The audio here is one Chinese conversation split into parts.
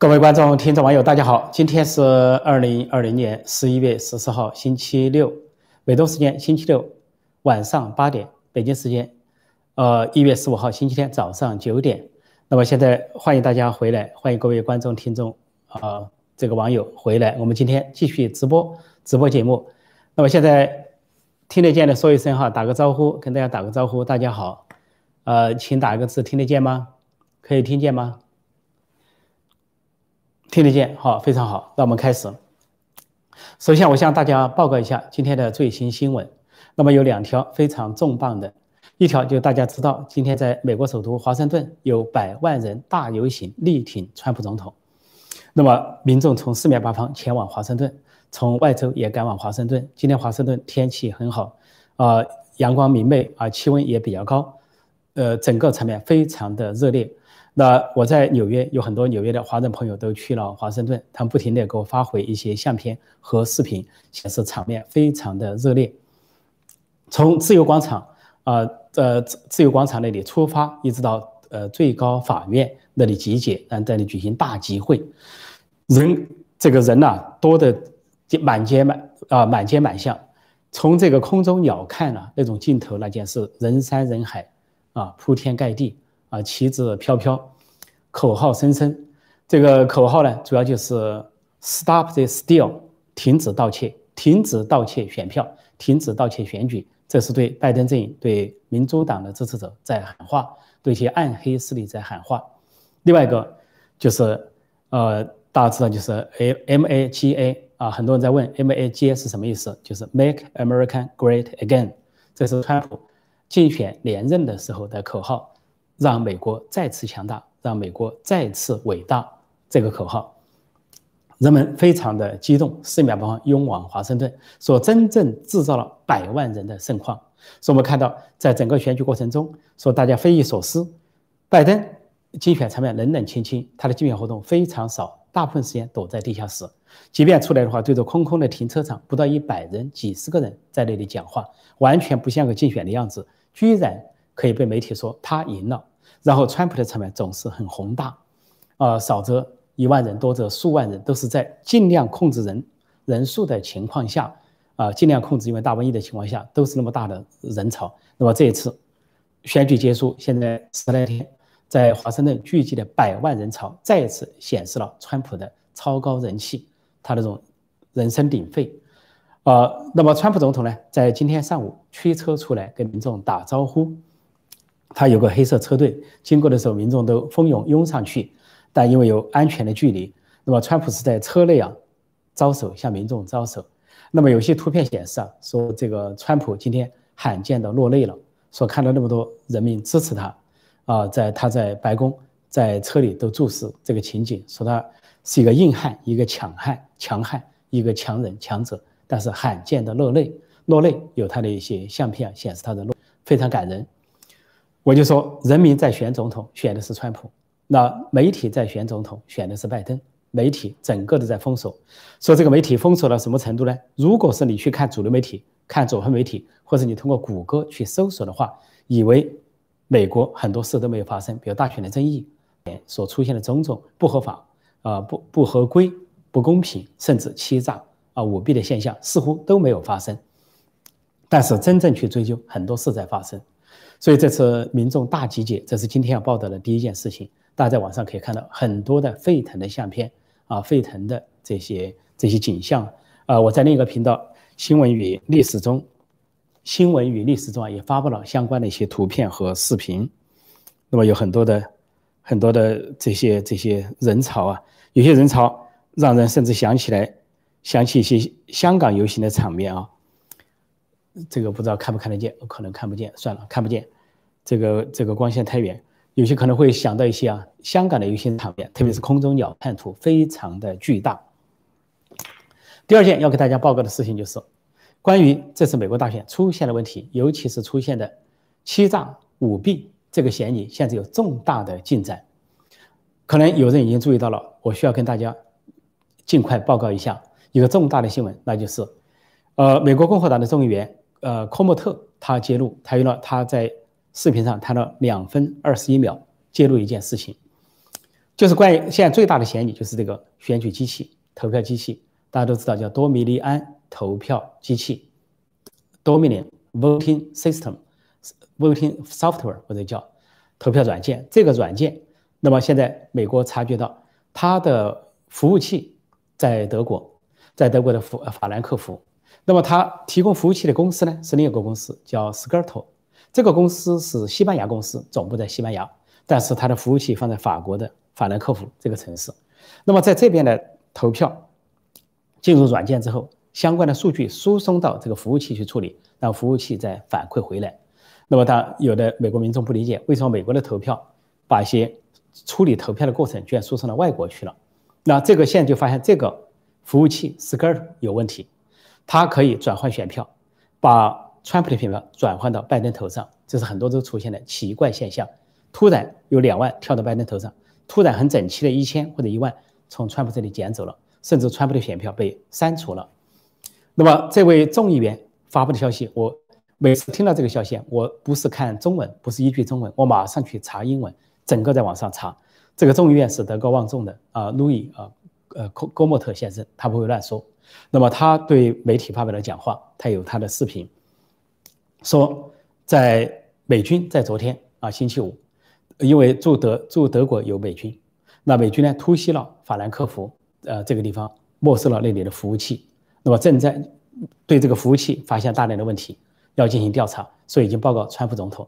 各位观众、听众、网友，大家好！今天是二零二零年十一月十四号，星期六，美东时间星期六晚上八点，北京时间呃一月十五号星期天早上九点。那么现在欢迎大家回来，欢迎各位观众、听众啊，这个网友回来。我们今天继续直播直播节目。那么现在听得见的说一声哈，打个招呼，跟大家打个招呼，大家好。呃，请打一个字，听得见吗？可以听见吗？听得见，好，非常好。那我们开始。首先，我向大家报告一下今天的最新新闻。那么有两条非常重磅的，一条就大家知道，今天在美国首都华盛顿有百万人大游行力挺川普总统。那么民众从四面八方前往华盛顿，从外州也赶往华盛顿。今天华盛顿天气很好，啊，阳光明媚，啊，气温也比较高，呃，整个场面非常的热烈。那我在纽约有很多纽约的华人朋友都去了华盛顿，他们不停地给我发回一些相片和视频，显示场面非常的热烈。从自由广场啊，呃，自由广场那里出发，一直到呃最高法院那里集结，然后在那里举行大集会，人这个人呐多的满街满啊满街满巷。从这个空中鸟看啊，那种镜头那件是人山人海啊，铺天盖地。啊，旗帜飘飘，口号声声。这个口号呢，主要就是 “Stop the steal”，停止盗窃，停止盗窃选票，停止盗窃选举。这是对拜登阵营、对民主党的支持者在喊话，对一些暗黑势力在喊话。另外一个就是，呃，大家知道就是 A M A G A 啊，很多人在问 M A G A 是什么意思，就是 “Make America Great Again”，这是川普竞选连任的时候的口号。让美国再次强大，让美国再次伟大，这个口号，人们非常的激动，四面八方拥往华盛顿，说真正制造了百万人的盛况。所以我们看到，在整个选举过程中，说大家匪夷所思，拜登竞选场面冷冷清清，他的竞选活动非常少，大部分时间躲在地下室，即便出来的话，对着空空的停车场，不到一百人，几十个人在那里讲话，完全不像个竞选的样子，居然可以被媒体说他赢了。然后，川普的场面总是很宏大，啊，少则一万人，多则数万人，都是在尽量控制人人数的情况下，啊，尽量控制因为大瘟疫的情况下，都是那么大的人潮。那么这一次选举结束，现在十来天，在华盛顿聚集的百万人潮，再次显示了川普的超高人气，他那种人声鼎沸。啊，那么川普总统呢，在今天上午驱车出来跟民众打招呼。他有个黑色车队经过的时候，民众都蜂拥拥上去，但因为有安全的距离，那么川普是在车内啊招手向民众招手。那么有些图片显示啊，说这个川普今天罕见的落泪了，说看到那么多人民支持他，啊，在他在白宫在车里都注视这个情景，说他是一个硬汉，一个强悍强悍，一个强人强者，但是罕见的落泪，落泪有他的一些相片显示他的落，非常感人。我就说，人民在选总统，选的是川普；那媒体在选总统，选的是拜登。媒体整个都在封锁，说这个媒体封锁到什么程度呢？如果是你去看主流媒体、看左派媒体，或者你通过谷歌去搜索的话，以为美国很多事都没有发生，比如大选的争议，所出现的种种不合法、啊不不合规、不公平，甚至欺诈啊舞弊的现象，似乎都没有发生。但是真正去追究，很多事在发生。所以这次民众大集结，这是今天要报道的第一件事情。大家在网上可以看到很多的沸腾的相片啊，沸腾的这些这些景象啊。我在另一个频道《新闻与历史》中，《新闻与历史》中啊也发布了相关的一些图片和视频。那么有很多的很多的这些这些人潮啊，有些人潮让人甚至想起来想起一些香港游行的场面啊。这个不知道看不看得见，可能看不见，算了，看不见。这个这个光线太远，有些可能会想到一些啊，香港的游行场面，特别是空中鸟看图，非常的巨大。第二件要给大家报告的事情就是，关于这次美国大选出现的问题，尤其是出现的欺诈舞弊这个嫌疑，现在有重大的进展。可能有人已经注意到了，我需要跟大家尽快报告一下一个重大的新闻，那就是，呃，美国共和党的众议员。呃，科莫特他揭露，他用了他在视频上谈了两分二十一秒，揭露一件事情，就是关于现在最大的嫌疑就是这个选举机器、投票机器，大家都知道叫多米尼安投票机器 （Dominion Voting System）、Voting Software 或者叫投票软件。这个软件，那么现在美国察觉到它的服务器在德国，在德国的法法兰克福。那么它提供服务器的公司呢，是另一个公司叫 s k i r t o 这个公司是西班牙公司，总部在西班牙，但是它的服务器放在法国的。法兰克福这个城市，那么在这边的投票进入软件之后，相关的数据输送到这个服务器去处理，让服务器再反馈回来。那么，当有的美国民众不理解，为什么美国的投票把一些处理投票的过程居然输送到外国去了？那这个现在就发现这个服务器 s k i r t 有问题，它可以转换选票，把川普的选票转换到拜登头上，这是很多州出现的奇怪现象。突然有两万跳到拜登头上。突然很整齐的一千或者一万从川普这里捡走了，甚至川普的选票被删除了。那么这位众议员发布的消息，我每次听到这个消息，我不是看中文，不是依据中文，我马上去查英文，整个在网上查。这个众议院是德高望重的啊，路易啊，呃，戈戈莫特先生，他不会乱说。那么他对媒体发表了讲话，他有他的视频，说在美军在昨天啊，星期五。因为驻德驻德国有美军，那美军呢突袭了法兰克福，呃这个地方没收了那里的服务器，那么正在对这个服务器发现大量的问题，要进行调查，所以已经报告川普总统。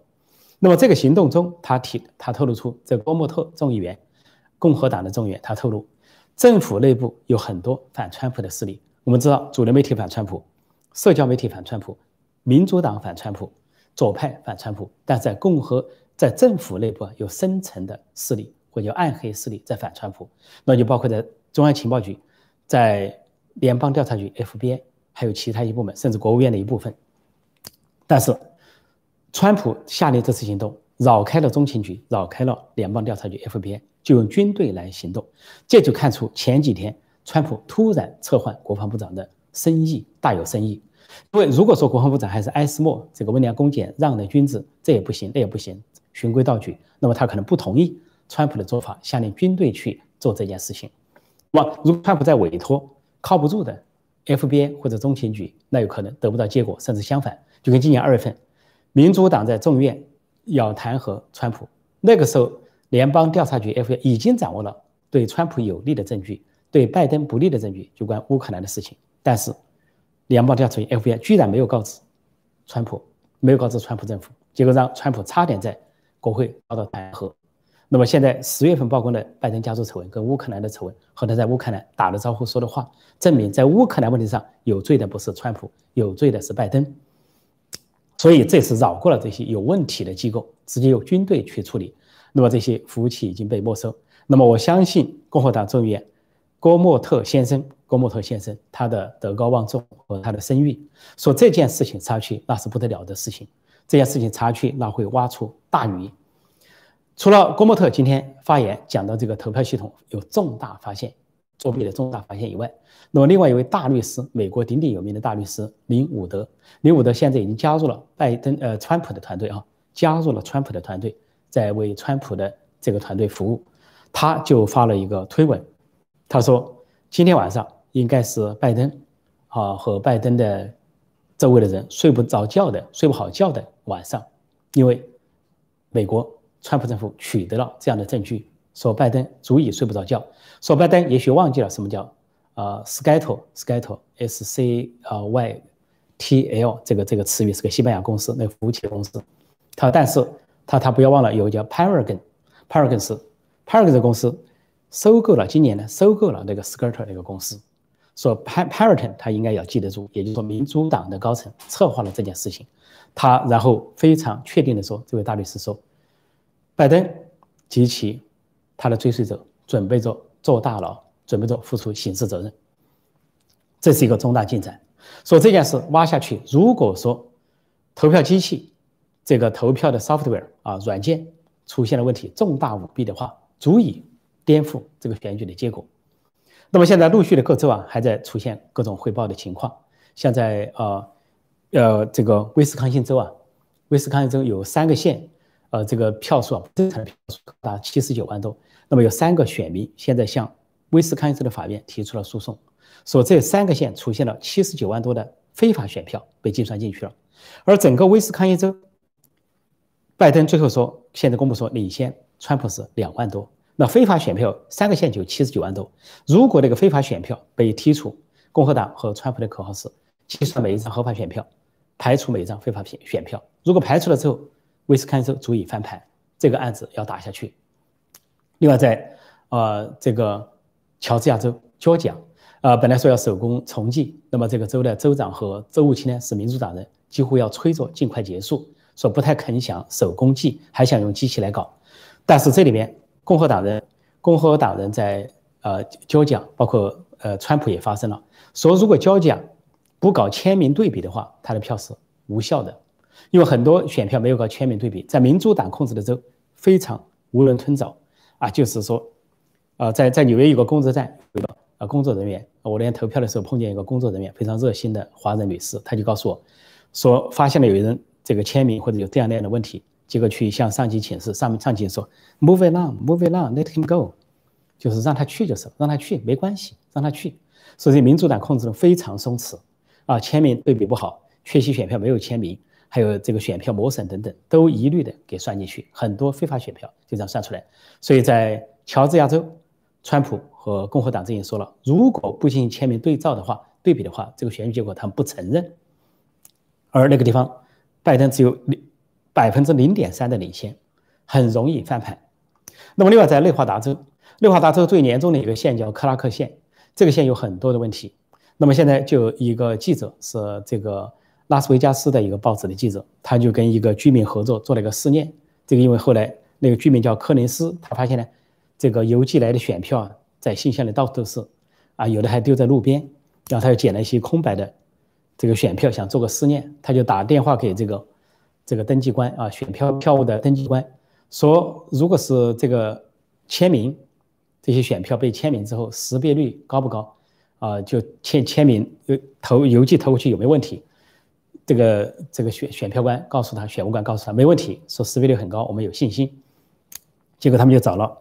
那么这个行动中，他提他透露出，这波莫特众议员，共和党的众议员，他透露，政府内部有很多反川普的势力。我们知道，主流媒体反川普，社交媒体反川普，民主党反川普，左派反川普，但在共和。在政府内部有深层的势力或者叫暗黑势力在反川普，那就包括在中央情报局、在联邦调查局 FBI，还有其他一部门，甚至国务院的一部分。但是，川普下令这次行动，绕开了中情局，绕开了联邦调查局 FBI，就用军队来行动。这就看出前几天川普突然撤换国防部长的深意大有深意。因为如果说国防部长还是埃斯莫这个温良恭俭让的君子，这也不行，那也不行。循规蹈矩，那么他可能不同意川普的做法，下令军队去做这件事情。那么，如果川普再委托靠不住的 FBI 或者中情局，那有可能得不到结果，甚至相反。就跟今年二月份，民主党在众院要弹劾川普，那个时候联邦调查局 FBI 已经掌握了对川普有利的证据，对拜登不利的证据，就关乌克兰的事情。但是，联邦调查局 FBI 居然没有告知川普，没有告知川普政府，结果让川普差点在。国会遭到弹劾，那么现在十月份曝光的拜登家族丑闻跟乌克兰的丑闻，和他在乌克兰打了招呼说的话，证明在乌克兰问题上有罪的不是川普，有罪的是拜登。所以这次绕过了这些有问题的机构，直接由军队去处理。那么这些服务器已经被没收。那么我相信共和党众议员郭莫特先生，郭莫特先生他的德高望重和他的声誉，说这件事情插去那是不得了的事情。这件事情插去，那会挖出大鱼。除了郭莫特今天发言讲到这个投票系统有重大发现、作弊的重大发现以外，那么另外一位大律师，美国鼎鼎有名的大律师林伍德，林伍德现在已经加入了拜登呃川普的团队啊，加入了川普的团队，在为川普的这个团队服务。他就发了一个推文，他说今天晚上应该是拜登啊和拜登的。周围的人睡不着觉的、睡不好觉的晚上，因为美国川普政府取得了这样的证据，说拜登足以睡不着觉，说拜登也许忘记了什么叫啊 s c a t l s c a t l s c 啊 y t l 这个这个词语是个西班牙公司，那个服务器公司。他但是他他不要忘了有一家 Paragon，Paragon 是 Paragon 的公司收购了今年呢收购了那个 s c a t l 那个公司。说 Paparaton 他应该要记得住，也就是说民主党的高层策划了这件事情，他然后非常确定的说，这位大律师说，拜登及其他的追随者准备着坐大牢，准备着付出刑事责任，这是一个重大进展。说这件事挖下去，如果说投票机器这个投票的 software 啊软件出现了问题，重大舞弊的话，足以颠覆这个选举的结果。那么现在陆续的各州啊，还在出现各种汇报的情况。像在呃，呃这个威斯康星州啊，威斯康星州有三个县，呃这个票数啊，真实票数达七十九万多。那么有三个选民现在向威斯康星州的法院提出了诉讼，说这三个县出现了七十九万多的非法选票被计算进去了，而整个威斯康星州，拜登最后说，现在公布说领先川普是两万多，那非法选票三个县就七十九万多。如果那个非法选票被剔除，共和党和川普的口号是计算每一张合法选票，排除每一张非法选选票。如果排除了之后，威斯康州足以翻盘，这个案子要打下去。另外，在呃这个乔治亚州、交奖，呃本来说要手工重计，那么这个州的州长和州务卿呢是民主党人，几乎要催着尽快结束，说不太肯想手工计，还想用机器来搞。但是这里面共和党人，共和党人在呃交奖，包括呃川普也发生了，说如果交奖不搞签名对比的话，他的票是无效的。因为很多选票没有搞签名对比，在民主党控制的州非常囫囵吞枣啊，就是说，呃，在在纽约有个工作站，有个呃工作人员，我那天投票的时候碰见一个工作人员，非常热心的华人女士，她就告诉我，说发现了有人这个签名或者有这样那样的问题，结果去向上级请示，上面上级说 move it on，move it on，let him go，就是让他去就是让他去没关系，让他去，所以民主党控制的非常松弛啊，签名对比不好，缺席选票没有签名。还有这个选票磨损等等，都一律的给算进去，很多非法选票就这样算出来。所以在乔治亚州，川普和共和党阵营说了，如果不进行签名对照的话，对比的话，这个选举结果他们不承认。而那个地方，拜登只有六百分之零点三的领先，很容易翻盘。那么另外在内华达州，内华达州最严重的一个县叫克拉克县，这个县有很多的问题。那么现在就一个记者是这个。拉斯维加斯的一个报纸的记者，他就跟一个居民合作做了一个试验。这个因为后来那个居民叫柯林斯，他发现呢，这个邮寄来的选票啊，在信箱里到处都是，啊，有的还丢在路边。然后他又捡了一些空白的这个选票，想做个试验，他就打电话给这个这个登记官啊，选票票务的登记官，说如果是这个签名，这些选票被签名之后，识别率高不高？啊，就签签名邮投邮寄投过去有没有问题？这个这个选选票官告诉他，选务官告诉他没问题，说识别率很高，我们有信心。结果他们就找了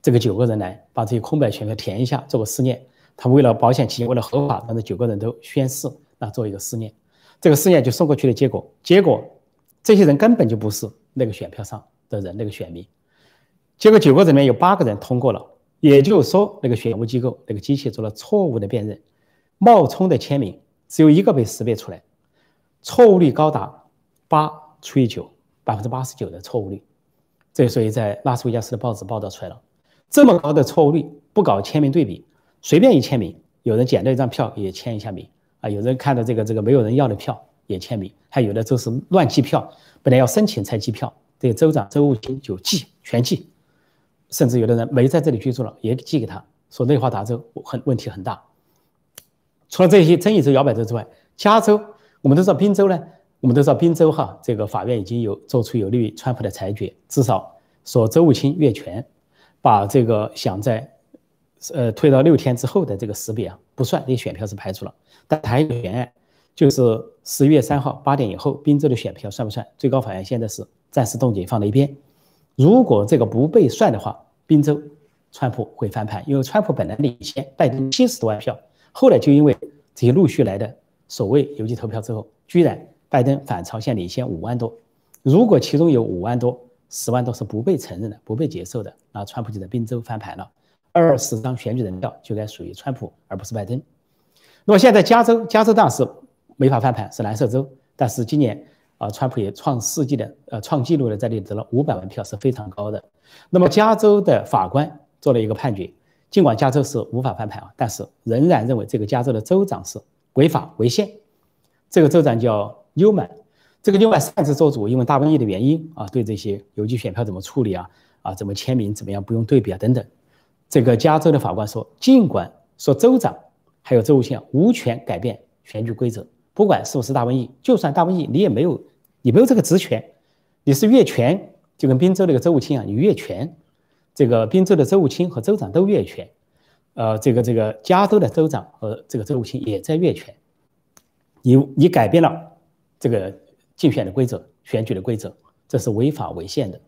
这个九个人来，把这些空白选票填一下，做个试验。他为了保险起见，为了合法，让这九个人都宣誓，那做一个试验。这个试验就送过去的结果，结果这些人根本就不是那个选票上的人，那个选民。结果九个人里面有八个人通过了，也就是说，那个选务机构那个机器做了错误的辨认，冒充的签名只有一个被识别出来。错误率高达八除以九，百分之八十九的错误率。这所以在拉斯维加斯的报纸报道出来了，这么高的错误率，不搞签名对比，随便一签名，有人捡到一张票也签一下名啊，有人看到这个这个没有人要的票也签名，还有的就是乱寄票，本来要申请才寄票，这个州长、州务卿就寄全寄，甚至有的人没在这里居住了也寄给他，说内华达州很问题很大。除了这些争议州、摇摆州之外，加州。我们都知道宾州呢，我们都知道宾州哈，这个法院已经有做出有利于川普的裁决，至少说州务卿越权，把这个想在，呃推到六天之后的这个识别啊不算，这选票是排除了。但还有个悬案，就是十一月三号八点以后，宾州的选票算不算？最高法院现在是暂时冻结放在一边。如果这个不被算的话，宾州川普会翻盘，因为川普本来领先拜登七十多万票，后来就因为这些陆续来的。所谓邮寄投票之后，居然拜登反超线领先五万多。如果其中有五万多、十万多是不被承认的、不被接受的，那川普就在宾州翻盘了，二十张选举人票就该属于川普，而不是拜登。那么现在加州，加州当然是没法翻盘，是蓝色州。但是今年啊，川普也创世纪的、呃创纪录的在这里得了五百万票，是非常高的。那么加州的法官做了一个判决，尽管加州是无法翻盘啊，但是仍然认为这个加州的州长是。违法违宪，这个州长叫纽曼，这个纽曼擅自做主，因为大瘟疫的原因啊，对这些邮寄选票怎么处理啊，啊怎么签名怎么样不用对比啊等等，这个加州的法官说，尽管说州长还有州务卿无权改变选举规则，不管是不是大瘟疫，就算大瘟疫你也没有，你没有这个职权，你是越权，就跟宾州那个州务卿啊，你越权，这个宾州的州务卿和州长都越权。呃，这个这个加州的州长和这个州务卿也在越权，你你改变了这个竞选的规则、选举的规则，这是违法违宪的。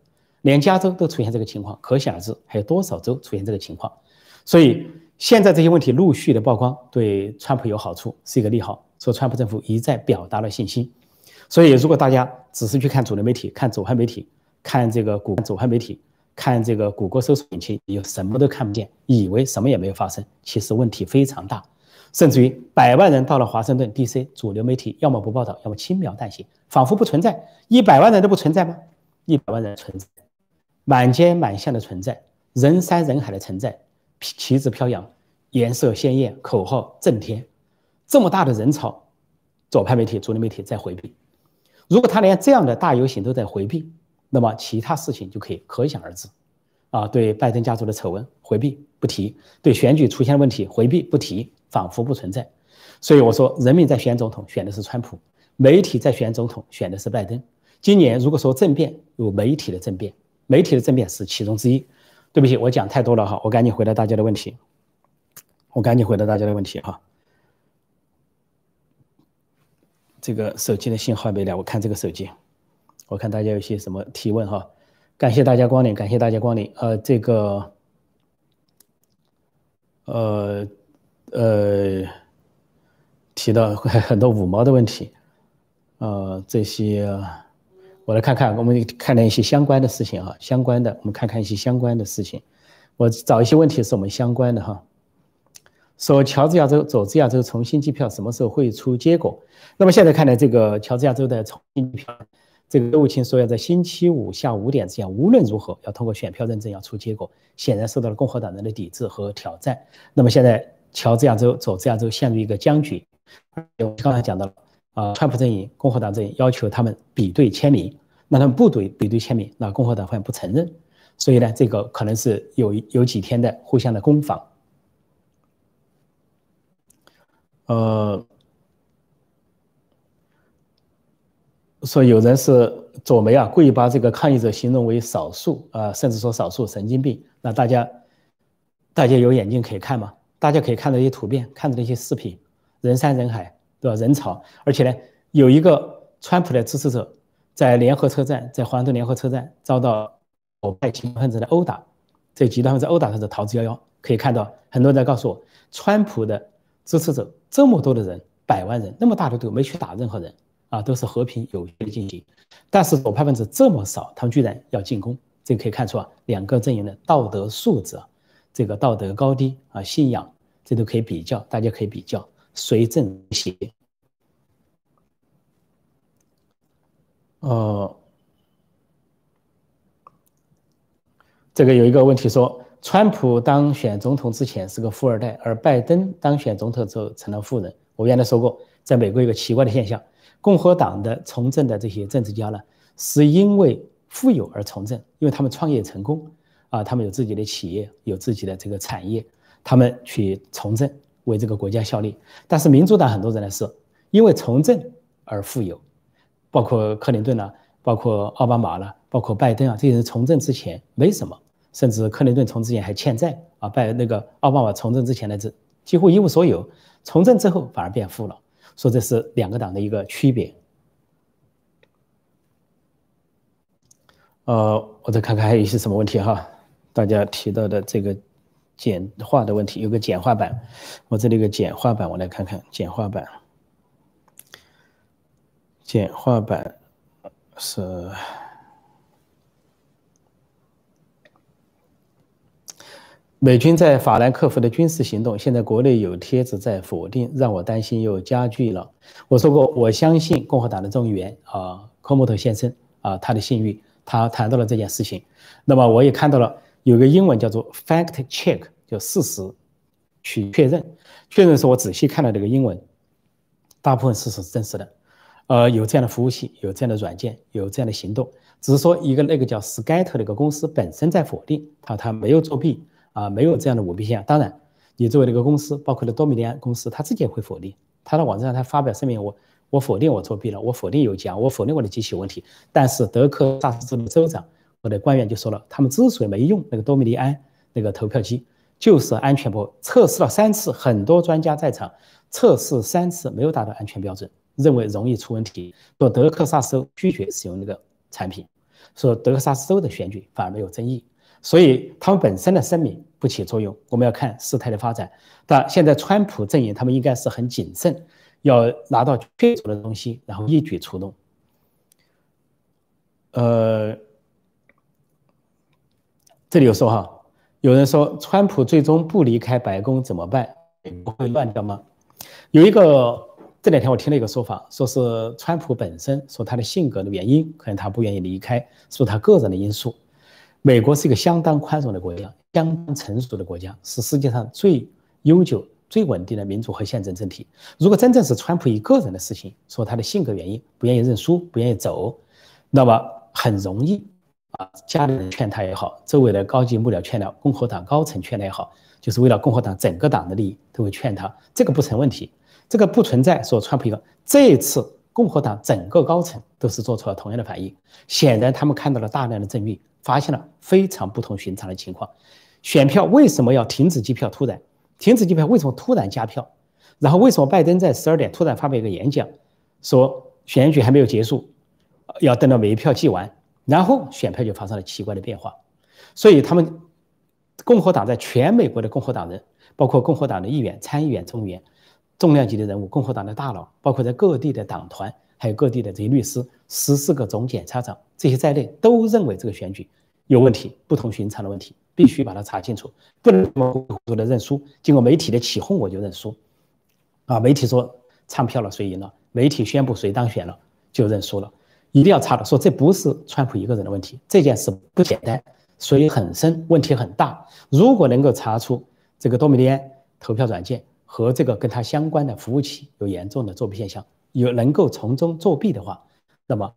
连加州都出现这个情况，可想而知还有多少州出现这个情况。所以现在这些问题陆续的曝光，对川普有好处，是一个利好。说川普政府一再表达了信心。所以如果大家只是去看主流媒体、看左派媒体、看这个谷左派媒体、看这个谷歌搜索引擎，有什么都看不见，以为什么也没有发生，其实问题非常大。甚至于百万人到了华盛顿 D.C.，主流媒体要么不报道，要么轻描淡写，仿佛不存在。一百万人都不存在吗？一百万人存在。满街满巷的存在，人山人海的存在，旗帜飘扬，颜色鲜艳，口号震天，这么大的人潮，左派媒体、主流媒体在回避。如果他连这样的大游行都在回避，那么其他事情就可以可想而知。啊，对拜登家族的丑闻回避不提，对选举出现问题回避不提，仿佛不存在。所以我说，人民在选总统选的是川普，媒体在选总统选的是拜登。今年如果说政变，有媒体的政变。媒体的政变是其中之一。对不起，我讲太多了哈，我赶紧回答大家的问题。我赶紧回答大家的问题哈。这个手机的信号没了，我看这个手机，我看大家有些什么提问哈。感谢大家光临，感谢大家光临。呃，这个，呃呃，提到 很多五毛的问题，呃，这些。我来看看，我们看了一些相关的事情啊，相关的，我们看看一些相关的事情。我找一些问题是我们相关的哈。说乔治亚州、佐治亚州重新计票什么时候会出结果？那么现在看来，这个乔治亚州的重新计票，这个州务卿说要在星期五下午五点之前，无论如何要通过选票认证要出结果，显然受到了共和党人的抵制和挑战。那么现在乔治亚州、佐治亚州陷入一个僵局。我刚才讲到了。啊，川普阵营、共和党阵营要求他们比对签名，那他们不对比对签名，那共和党方不承认，所以呢，这个可能是有有几天的互相的攻防。呃，说有人是左媒啊，故意把这个抗议者形容为少数啊，甚至说少数神经病。那大家大家有眼睛可以看吗？大家可以看到一些图片，看到一些视频，人山人海。对吧？人潮，而且呢，有一个川普的支持者在联合车站，在华盛顿联合车站遭到左派极端分子的殴打，这极端分子殴打他的逃之夭夭。可以看到，很多人在告诉我，川普的支持者这么多的人，百万人，那么大的队没去打任何人啊，都是和平有序的进行。但是左派分子这么少，他们居然要进攻，这可以看出啊，两个阵营的道德素质，这个道德高低啊，信仰，这都可以比较，大家可以比较。随正邪。呃，这个有一个问题说，川普当选总统之前是个富二代，而拜登当选总统之后成了富人。我原来说过，在美国有个奇怪的现象，共和党的从政的这些政治家呢，是因为富有而从政，因为他们创业成功啊，他们有自己的企业，有自己的这个产业，他们去从政。为这个国家效力，但是民主党很多人呢，是因为从政而富有，包括克林顿啦，包括奥巴马啦，包括拜登啊，这些人从政之前没什么，甚至克林顿从之前还欠债啊，拜那个奥巴马从政之前的，这几乎一无所有，从政之后反而变富了，说这是两个党的一个区别。呃，我再看看还有一些什么问题哈，大家提到的这个。简化的问题有个简化版，我这里有个简化版，我来看看简化版。简化版是美军在法兰克福的军事行动，现在国内有帖子在否定，让我担心又加剧了。我说过，我相信共和党的众议员啊，科莫特先生啊，他的信誉，他谈到了这件事情。那么我也看到了。有个英文叫做 fact check，叫事实去确认。确认是我仔细看了这个英文，大部分事实是真实的。呃，有这样的服务器，有这样的软件，有这样的行动。只是说一个那个叫 Skyter 的一个公司本身在否定，他他没有作弊啊，没有这样的舞弊现象。当然，你作为那个公司，包括了多米尼安公司，他自己也会否定。他的网站上他发表声明，我我否定我作弊了，我否定有假，我否定我的机器有问题。但是德克萨斯州州长。我的官员就说了，他们之所以没用那个多米尼安那个投票机，就是安全不测试了三次，很多专家在场测试三次没有达到安全标准，认为容易出问题，说德克萨斯州拒绝使用那个产品。说德克萨斯州的选举反而没有争议，所以他们本身的声明不起作用。我们要看事态的发展。但现在川普阵营他们应该是很谨慎，要拿到确凿的东西，然后一举出动。呃，这里有说哈，有人说川普最终不离开白宫怎么办？不会乱掉吗？有一个。这两天我听了一个说法，说是川普本身说他的性格的原因，可能他不愿意离开，说他个人的因素。美国是一个相当宽容的国家，相当成熟的国家，是世界上最悠久、最稳定的民主和宪政政体。如果真正是川普一个人的事情，说他的性格原因不愿意认输、不愿意走，那么很容易啊，家里人劝他也好，周围的高级幕僚劝他，共和党高层劝他也好，就是为了共和党整个党的利益，都会劝他，这个不成问题。这个不存在说川普一个，这一次共和党整个高层都是做出了同样的反应。显然，他们看到了大量的证据，发现了非常不同寻常的情况。选票为什么要停止计票？突然停止计票，为什么突然加票？然后为什么拜登在十二点突然发表一个演讲，说选举还没有结束，要等到每一票计完，然后选票就发生了奇怪的变化。所以，他们共和党在全美国的共和党人，包括共和党的议员、参议员、众议员。重量级的人物，共和党的大佬，包括在各地的党团，还有各地的这些律师，十四个总检察长这些在内，都认为这个选举有问题，不同寻常的问题，必须把它查清楚，不能糊涂的认输。经过媒体的起哄，我就认输。啊，媒体说唱票了，谁赢了？媒体宣布谁当选了，就认输了。一定要查的，说这不是川普一个人的问题，这件事不简单，水很深，问题很大。如果能够查出这个多米尼安投票软件。和这个跟它相关的服务器有严重的作弊现象，有能够从中作弊的话，那么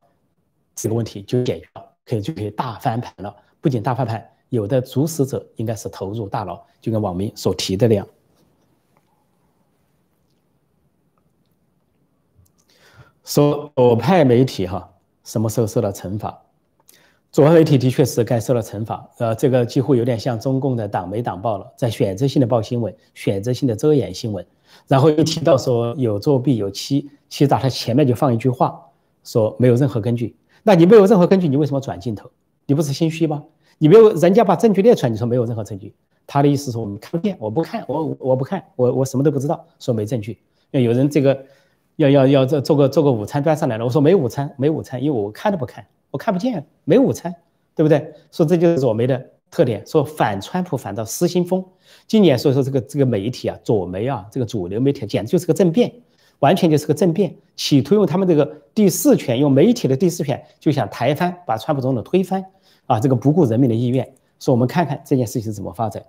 这个问题就解决了，可以就可以大翻盘了。不仅大翻盘，有的主使者应该是投入大牢，就跟网民所提的那样。说左派媒体哈，什么时候受到惩罚？左派媒体的确是该受到惩罚，呃，这个几乎有点像中共的党媒党报了，在选择性的报新闻，选择性的遮掩新闻，然后又提到说有作弊、有欺欺诈，他前面就放一句话，说没有任何根据。那你没有任何根据，你为什么转镜头？你不是心虚吗？你没有人家把证据列出来，你说没有任何证据？他的意思说我们看不见，我不看，我我不看，我我什么都不知道，说没证据。那有人这个要要要做做个做个午餐端上来了，我说没午餐，没午餐，因为我看都不看。我看不见，没午餐，对不对？说这就是左媒的特点，说反川普反到失心疯。今年所以说这个这个媒体啊，左媒啊，这个主流媒体简直就是个政变，完全就是个政变，企图用他们这个第四权，用媒体的第四权，就想抬翻，把川普总统推翻啊！这个不顾人民的意愿。说我们看看这件事情是怎么发展。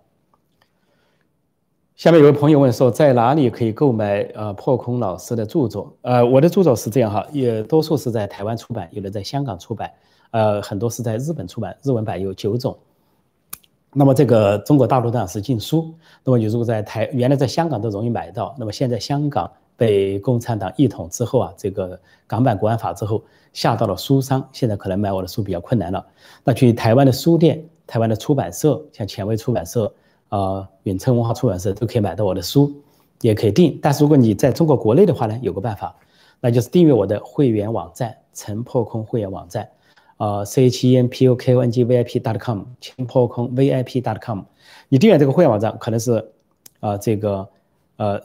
下面有位朋友问说，在哪里可以购买呃破空老师的著作？呃，我的著作是这样哈，也多数是在台湾出版，有的在香港出版，呃，很多是在日本出版，日文版有九种。那么这个中国大陆上是禁书，那么你如果在台原来在香港都容易买到，那么现在香港被共产党一统之后啊，这个港版国安法之后下到了书商，现在可能买我的书比较困难了。那去台湾的书店、台湾的出版社，像前卫出版社。啊，远程文化出版社都可以买到我的书，也可以订。但是如果你在中国国内的话呢，有个办法，那就是订阅我的会员网站“陈破空会员网站”，啊，c h e n p o k o n g v i p dot com，陈破空 v i p dot com。你订阅这个会员网站，可能是啊，这个呃，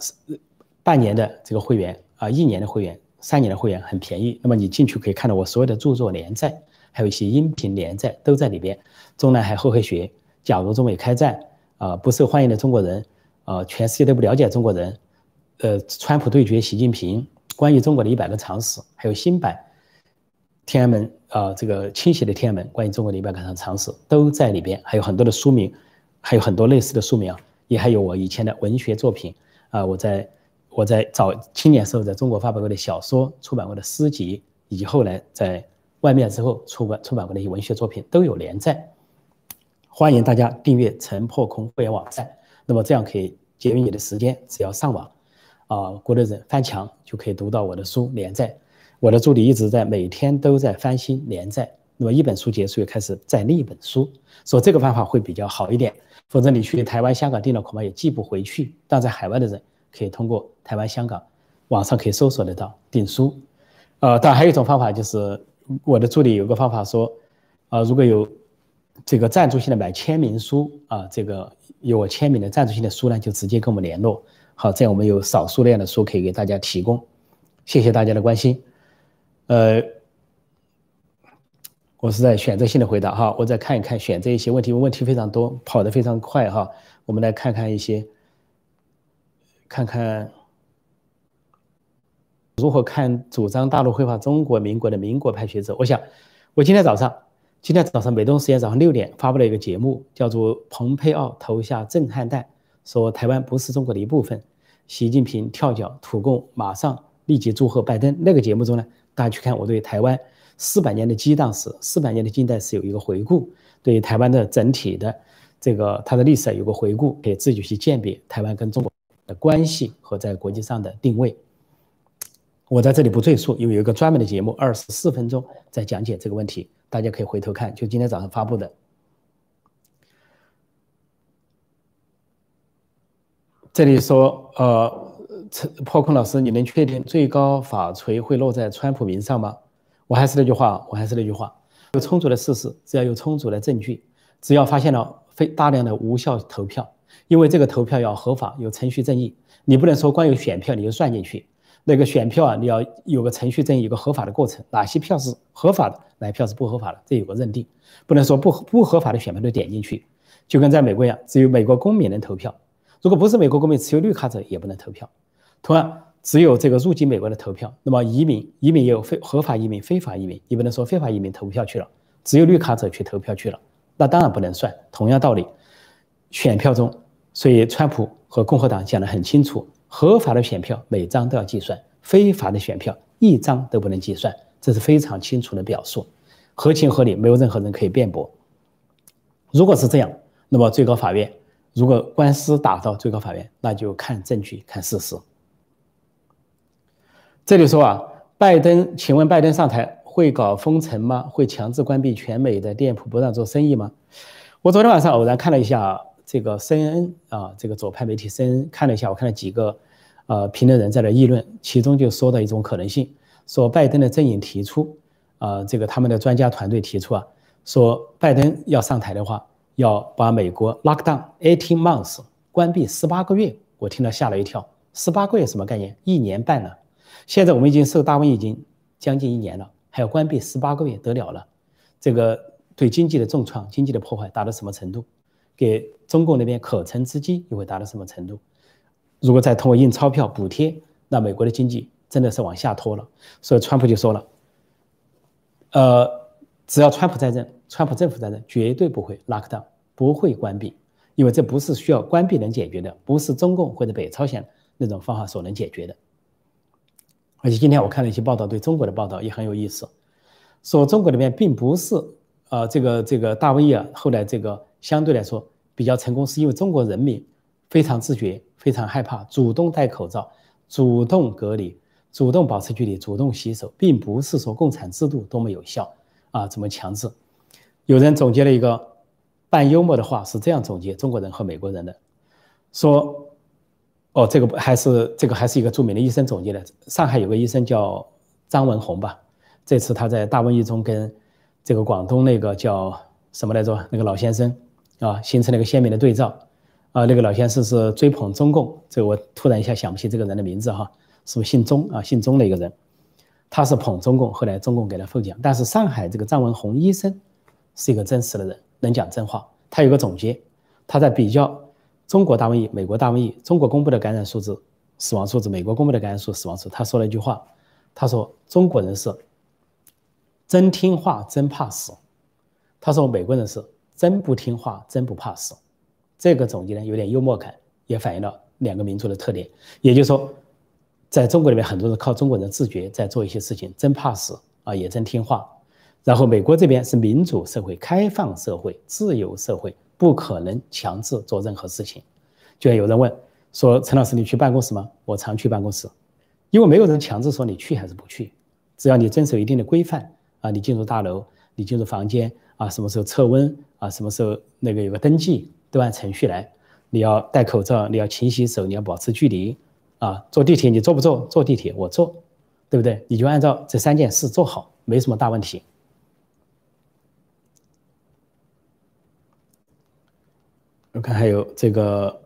半年的这个会员啊，一年的会员，三年的会员很便宜。那么你进去可以看到我所有的著作连载，还有一些音频连载都在里边。中南海后黑学，假如中美开战。啊，不受欢迎的中国人，啊，全世界都不了解中国人，呃，川普对决习近平，关于中国的一百个常识，还有新版天安门啊，这个倾斜的天安门，关于中国的一百个常识都在里边，还有很多的书名，还有很多类似的书名啊，也还有我以前的文学作品啊，我在我在早青年时候在中国发表过的小说，出版过的诗集，以及后来在外面之后出版出版过的一些文学作品都有连载。欢迎大家订阅陈破空会员网站，那么这样可以节约你的时间，只要上网，啊，国内人翻墙就可以读到我的书连载。我的助理一直在每天都在翻新连载，那么一本书结束又开始再另一本书，说这个方法会比较好一点，否则你去台湾、香港订了恐怕也寄不回去。但在海外的人可以通过台湾、香港网上可以搜索得到订书，呃，当然还有一种方法就是我的助理有个方法说。啊，如果有这个赞助性的买签名书啊，这个有我签名的赞助性的书呢，就直接跟我们联络。好，这样我们有少数量的书可以给大家提供。谢谢大家的关心。呃，我是在选择性的回答哈，我再看一看选择一些问题，问题非常多，跑得非常快哈。我们来看看一些，看看如何看主张大陆绘画中国民国的民国派学者。我想，我今天早上。今天早上，美东时间早上六点发布了一个节目，叫做《蓬佩奥投下震撼弹》，说台湾不是中国的一部分。习近平跳脚，土共马上立即祝贺拜登。那个节目中呢，大家去看我对台湾四百年的激荡史、四百年的近代史有一个回顾，对台湾的整体的这个它的历史有个回顾，可以自己去鉴别台湾跟中国的关系和在国际上的定位。我在这里不赘述，因为有一个专门的节目，二十四分钟在讲解这个问题。大家可以回头看，就今天早上发布的。这里说，呃，破空老师，你能确定最高法锤会落在川普名上吗？我还是那句话，我还是那句话，有充足的事实，只要有充足的证据，只要发现了非大量的无效投票，因为这个投票要合法，有程序正义，你不能说光有选票你就算进去。那个选票啊，你要有个程序正义，有个合法的过程，哪些票是合法的，哪些票是不合法的，这有个认定，不能说不不合法的选票都点进去，就跟在美国一样，只有美国公民能投票，如果不是美国公民，持有绿卡者也不能投票。同样，只有这个入境美国的投票，那么移民，移民也有非合法移民、非法移民，你不能说非法移民投票去了，只有绿卡者去投票去了，那当然不能算。同样道理，选票中，所以川普和共和党讲得很清楚。合法的选票每张都要计算，非法的选票一张都不能计算，这是非常清楚的表述，合情合理，没有任何人可以辩驳。如果是这样，那么最高法院如果官司打到最高法院，那就看证据、看事实。这里说啊，拜登，请问拜登上台会搞封城吗？会强制关闭全美的店铺，不让做生意吗？我昨天晚上偶然看了一下。这个 CNN 啊，这个左派媒体 CNN 看了一下，我看了几个，呃，评论人在那议论，其中就说到一种可能性，说拜登的阵营提出，啊，这个他们的专家团队提出啊，说拜登要上台的话，要把美国 lock down eighteen months，关闭十八个月。我听了吓了一跳，十八个月什么概念？一年半了。现在我们已经受大瘟疫已经将近一年了，还要关闭十八个月，得了了？这个对经济的重创、经济的破坏达到什么程度？给中共那边可乘之机又会达到什么程度？如果再通过印钞票补贴，那美国的经济真的是往下拖了。所以川普就说了，呃，只要川普在任，川普政府在任，绝对不会 lock down，不会关闭，因为这不是需要关闭能解决的，不是中共或者北朝鲜那种方法所能解决的。而且今天我看了一些报道，对中国的报道也很有意思，说中国那边并不是，呃，这个这个大瘟疫啊，后来这个。相对来说比较成功，是因为中国人民非常自觉、非常害怕，主动戴口罩、主动隔离、主动保持距离、主动洗手，并不是说共产制度多么有效啊，怎么强制？有人总结了一个半幽默的话，是这样总结中国人和美国人的：说，哦，这个不还是这个还是一个著名的医生总结的。上海有个医生叫张文宏吧，这次他在大瘟疫中跟这个广东那个叫什么来着？那个老先生。啊，形成了一个鲜明的对照，啊，那个老先生是追捧中共，这个我突然一下想不起这个人的名字哈，是不是姓钟啊？姓钟的一个人，他是捧中共，后来中共给他封奖。但是上海这个张文宏医生是一个真实的人，能讲真话。他有个总结，他在比较中国大瘟疫、美国大瘟疫，中国公布的感染数字、死亡数字，美国公布的感染数、死亡数，他说了一句话，他说中国人是真听话真怕死，他说美国人是。真不听话，真不怕死。这个总结呢，有点幽默感，也反映了两个民族的特点。也就是说，在中国里面，很多人靠中国人自觉在做一些事情，真怕死啊，也真听话。然后美国这边是民主社会、开放社会、自由社会，不可能强制做任何事情。就像有人问说：“陈老师，你去办公室吗？”我常去办公室，因为没有人强制说你去还是不去，只要你遵守一定的规范啊，你进入大楼，你进入房间。啊什么时候测温啊什么时候那个有个登记都按程序来。你要戴口罩你要勤洗手你要保持距离。啊坐地铁你坐不坐？坐地铁我坐对不对？你就按照这三件事做好没什么大问题。我看还有这个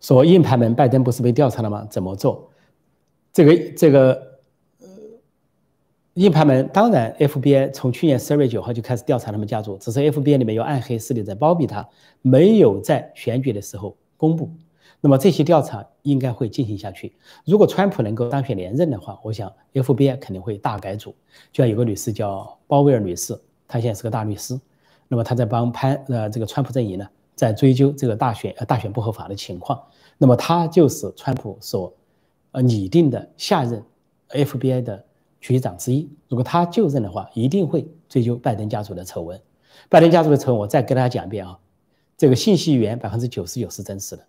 说硬盘门拜登不是被调查了吗？怎么做？这个这个硬盘门当然，FBI 从去年十二月九号就开始调查他们家族，只是 FBI 里面有暗黑势力在包庇他，没有在选举的时候公布。那么这些调查应该会进行下去。如果川普能够当选连任的话，我想 FBI 肯定会大改组。就像有个女士叫鲍威尔女士，她现在是个大律师。那么她在帮潘呃这个川普阵营呢，在追究这个大选呃大选不合法的情况。那么她就是川普所呃拟定的下任 FBI 的局长之一。如果他就任的话，一定会追究拜登家族的丑闻。拜登家族的丑闻，我再跟大家讲一遍啊。这个信息源百分之九十九是真实的，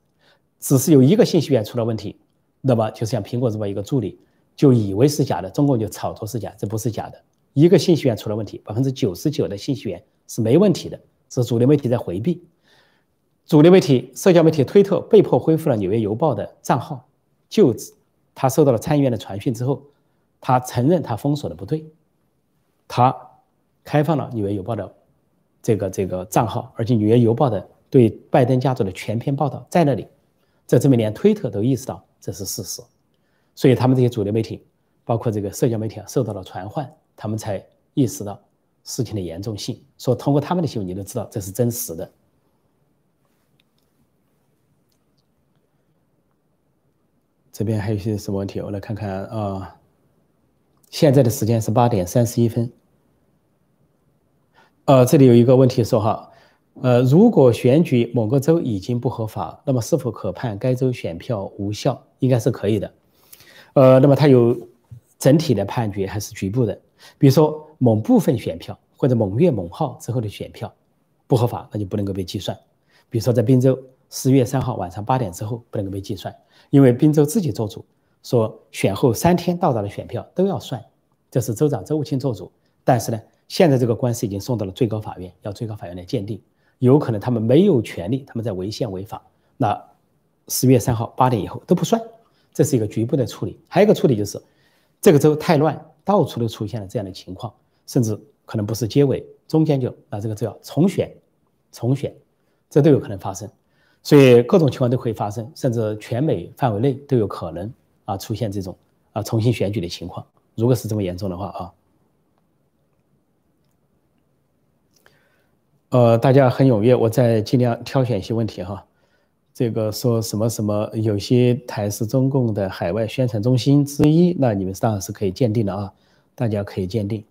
只是有一个信息源出了问题，那么就像苹果这么一个助理就以为是假的，中共就炒作是假，这不是假的。一个信息源出了问题，百分之九十九的信息源。是没问题的，是主流媒体在回避。主流媒体、社交媒体推特被迫恢复了《纽约邮报》的账号，就他收到了参议院的传讯之后，他承认他封锁的不对，他开放了《纽约邮报》的这个这个账号，而且《纽约邮报》的对拜登家族的全篇报道在那里，这证明连推特都意识到这是事实，所以他们这些主流媒体，包括这个社交媒体啊，受到了传唤，他们才意识到。事情的严重性，说通过他们的新闻，你都知道这是真实的。这边还有些什么问题？我来看看啊。现在的时间是八点三十一分。呃，这里有一个问题说哈，呃，如果选举某个州已经不合法，那么是否可判该州选票无效？应该是可以的。呃，那么它有整体的判决还是局部的？比如说。某部分选票或者某月某号之后的选票不合法，那就不能够被计算。比如说，在滨州十月三号晚上八点之后不能够被计算，因为滨州自己做主说选后三天到达的选票都要算，这是州长周务清做主。但是呢，现在这个官司已经送到了最高法院，要最高法院来鉴定，有可能他们没有权利，他们在违宪违法。那十月三号八点以后都不算，这是一个局部的处理。还有一个处理就是，这个州太乱，到处都出现了这样的情况。甚至可能不是结尾，中间就那这个就要重选，重选，这都有可能发生，所以各种情况都可以发生，甚至全美范围内都有可能啊出现这种啊重新选举的情况。如果是这么严重的话啊，呃，大家很踊跃，我再尽量挑选一些问题哈。这个说什么什么，有些台是中共的海外宣传中心之一，那你们当然是可以鉴定的啊，大家可以鉴定。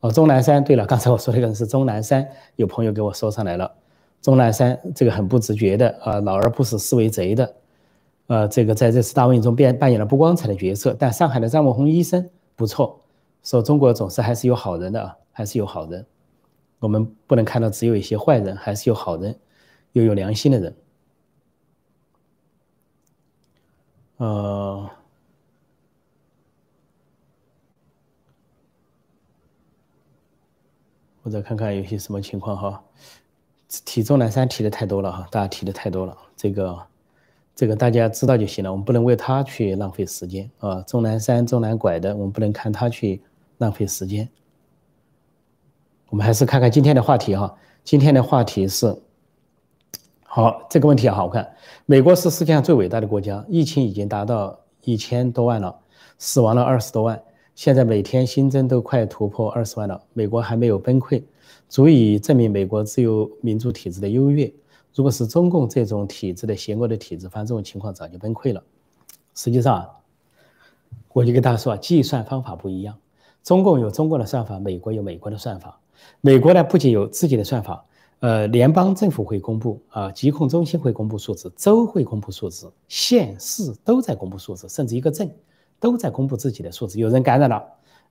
哦，钟南山，对了，刚才我说那个人是钟南山，有朋友给我说上来了。钟南山这个很不直觉的啊，老而不死是为贼的，呃，这个在这次大瘟疫中扮扮演了不光彩的角色。但上海的张文宏医生不错，说中国总是还是有好人的啊，还是有好人。我们不能看到只有一些坏人，还是有好人，又有良心的人。呃。我再看看有些什么情况哈，提钟南山提的太多了哈，大家提的太多了，这个这个大家知道就行了，我们不能为他去浪费时间啊。钟南山、钟南拐的，我们不能看他去浪费时间。我们还是看看今天的话题哈，今天的话题是，好这个问题好看，美国是世界上最伟大的国家，疫情已经达到一千多万了，死亡了二十多万。现在每天新增都快突破二十万了，美国还没有崩溃，足以证明美国自由民主体制的优越。如果是中共这种体制的邪恶的体制，发生这种情况早就崩溃了。实际上，我就跟大家说啊，计算方法不一样，中共有中共的算法，美国有美国的算法。美国呢不仅有自己的算法，呃，联邦政府会公布啊，疾控中心会公布数字，州会公布数字，县市都在公布数字，甚至一个镇。都在公布自己的数字，有人感染了，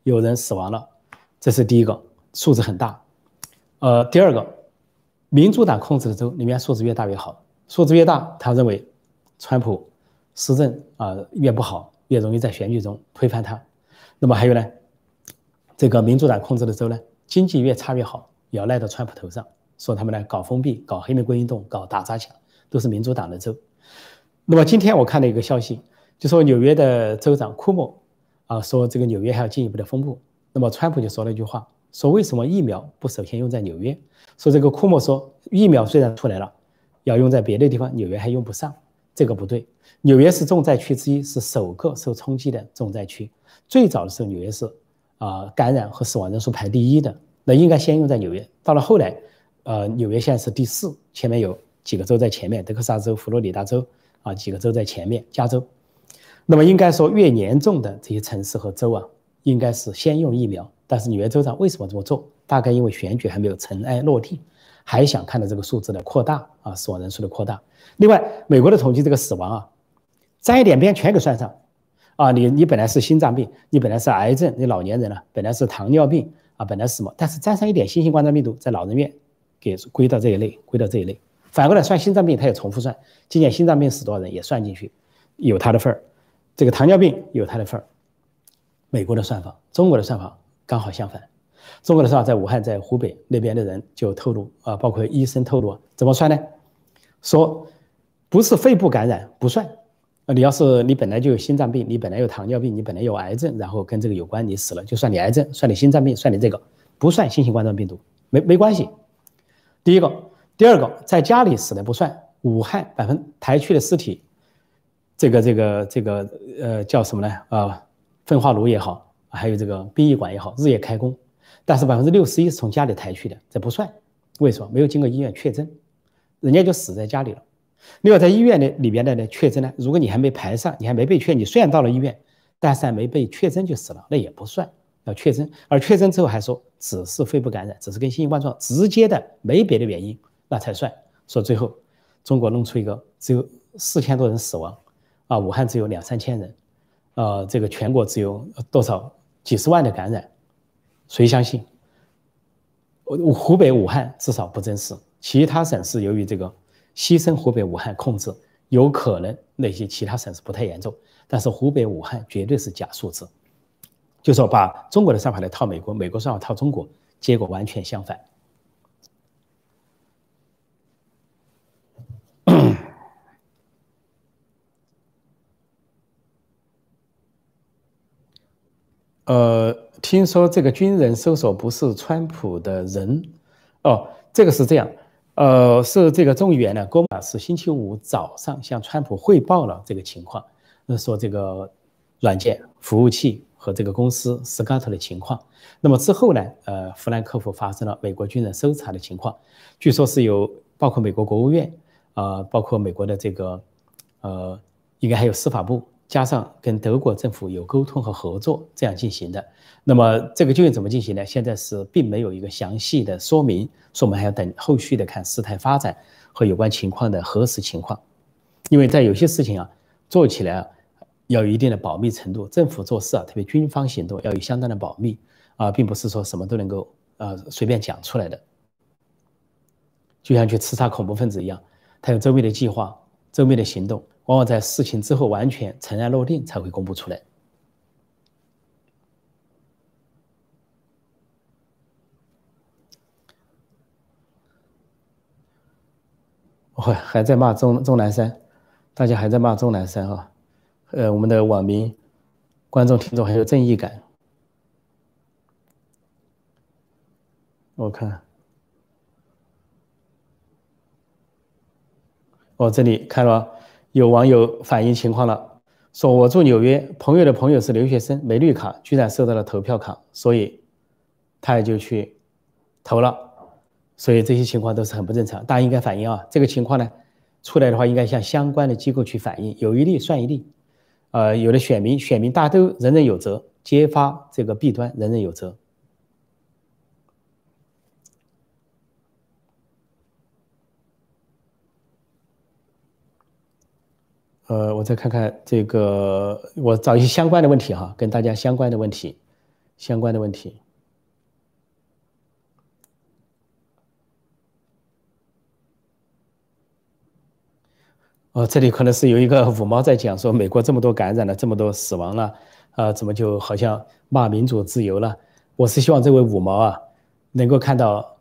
有人死亡了，这是第一个数字很大。呃，第二个，民主党控制的州里面数字越大越好，数字越大，他认为川普施政啊越不好，越容易在选举中推翻他。那么还有呢，这个民主党控制的州呢，经济越差越好，也要赖到川普头上，说他们呢搞封闭、搞黑玫瑰运动、搞打砸抢，都是民主党的州。那么今天我看了一个消息。就说纽约的州长库莫啊，说这个纽约还要进一步的封布。那么川普就说了一句话，说为什么疫苗不首先用在纽约？说这个库莫说疫苗虽然出来了，要用在别的地方，纽约还用不上，这个不对。纽约是重灾区之一，是首个受冲击的重灾区。最早的时候，纽约是啊感染和死亡人数排第一的，那应该先用在纽约。到了后来，呃，纽约现在是第四，前面有几个州在前面，德克萨斯州、佛罗里达州啊几个州在前面，加州。那么应该说，越严重的这些城市和州啊，应该是先用疫苗。但是纽约州长为什么这么做？大概因为选举还没有尘埃落定，还想看到这个数字的扩大啊，死亡人数的扩大。另外，美国的统计这个死亡啊。沾一点边全给算上，啊，你你本来是心脏病，你本来是癌症，你老年人了，本来是糖尿病啊，本来是什么？但是沾上一点新型冠状病毒，在老人院给归到这一类，归到这一类。反过来算心脏病，他也重复算，今年心脏病死多少人也算进去，有他的份儿。这个糖尿病有他的份儿。美国的算法，中国的算法刚好相反。中国的算法在武汉，在湖北那边的人就透露啊，包括医生透露，怎么算呢？说不是肺部感染不算。啊，你要是你本来就有心脏病，你本来有糖尿病，你本来有癌症，然后跟这个有关，你死了就算你癌症，算你心脏病，算你这个，不算新型冠状病毒，没没关系。第一个，第二个，在家里死的不算。武汉百分抬去的尸体，这个这个这个呃叫什么呢？啊，焚化炉也好，还有这个殡仪馆也好，日夜开工，但是百分之六十一是从家里抬去的，这不算。为什么？没有经过医院确诊，人家就死在家里了。另外，在医院的里边的呢确诊呢，如果你还没排上，你还没被确，你虽然到了医院，但是还没被确诊就死了，那也不算，要确诊。而确诊之后还说只是肺部感染，只是跟新型冠状直接的，没别的原因，那才算。说最后中国弄出一个只有四千多人死亡，啊，武汉只有两三千人，呃，这个全国只有多少几十万的感染，谁相信？我湖北武汉至少不真实，其他省市由于这个。牺牲湖北武汉控制，有可能那些其他省市不太严重，但是湖北武汉绝对是假数字，就说把中国的算法来套美国，美国算法套中国，结果完全相反。呃，听说这个军人搜索不是川普的人，哦，这个是这样。呃，是这个众议员呢，戈马是星期五早上向川普汇报了这个情况，那说这个软件服务器和这个公司 Scott 的情况。那么之后呢，呃，弗兰克福发生了美国军人搜查的情况，据说是有包括美国国务院啊，包括美国的这个呃，应该还有司法部，加上跟德国政府有沟通和合作这样进行的。那么这个究竟怎么进行呢？现在是并没有一个详细的说明，说我们还要等后续的看事态发展和有关情况的核实情况。因为在有些事情啊做起来啊要有一定的保密程度，政府做事啊，特别军方行动要有相当的保密啊，并不是说什么都能够呃随便讲出来的。就像去刺杀恐怖分子一样，他有周密的计划、周密的行动，往往在事情之后完全尘埃落定才会公布出来。我还在骂钟钟南山，大家还在骂钟南山啊，呃，我们的网民、观众、听众很有正义感。我看，哦，这里看了，有网友反映情况了，说我住纽约，朋友的朋友是留学生，没绿卡，居然收到了投票卡，所以他也就去投了。所以这些情况都是很不正常，大家应该反映啊。这个情况呢，出来的话应该向相关的机构去反映，有一例算一例。呃，有的选民，选民大都人人有责，揭发这个弊端，人人有责。呃，我再看看这个，我找一些相关的问题哈，跟大家相关的问题，相关的问题。哦，这里可能是有一个五毛在讲说，美国这么多感染了，这么多死亡了，啊，怎么就好像骂民主自由了？我是希望这位五毛啊，能够看到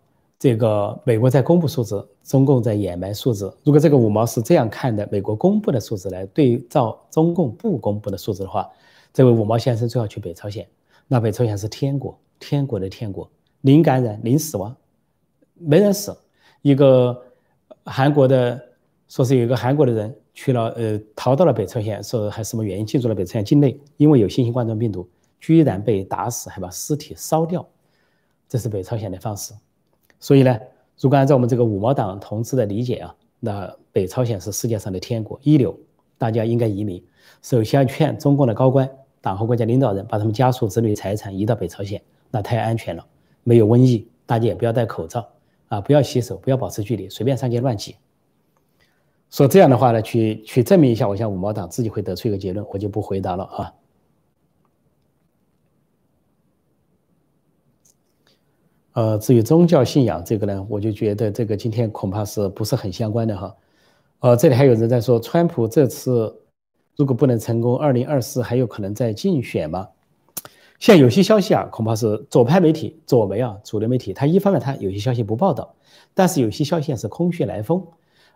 这个美国在公布数字，中共在掩埋数字。如果这个五毛是这样看的，美国公布的数字来对照中共不公布的数字的话，这位五毛先生最好去北朝鲜。那北朝鲜是天国，天国的天国，零感染、零死亡，没人死。一个韩国的说是有一个韩国的人去了，呃，逃到了北朝鲜，说还什么原因进入了北朝鲜境内，因为有新型冠状病毒，居然被打死，还把尸体烧掉，这是北朝鲜的方式。所以呢，如果按照我们这个五毛党同志的理解啊，那北朝鲜是世界上的天国一流，大家应该移民。首先劝中共的高官、党和国家领导人把他们家属、子女、财产移到北朝鲜，那太安全了，没有瘟疫，大家也不要戴口罩啊，不要洗手，不要保持距离，随便上街乱挤。说这样的话呢，去去证明一下，我想五毛党自己会得出一个结论，我就不回答了啊。呃，至于宗教信仰这个呢，我就觉得这个今天恐怕是不是很相关的哈。呃，这里还有人在说，川普这次。如果不能成功，二零二四还有可能再竞选吗？现在有些消息啊，恐怕是左派媒体、左媒啊、主流媒体，他一方面他有些消息不报道，但是有些消息是空穴来风。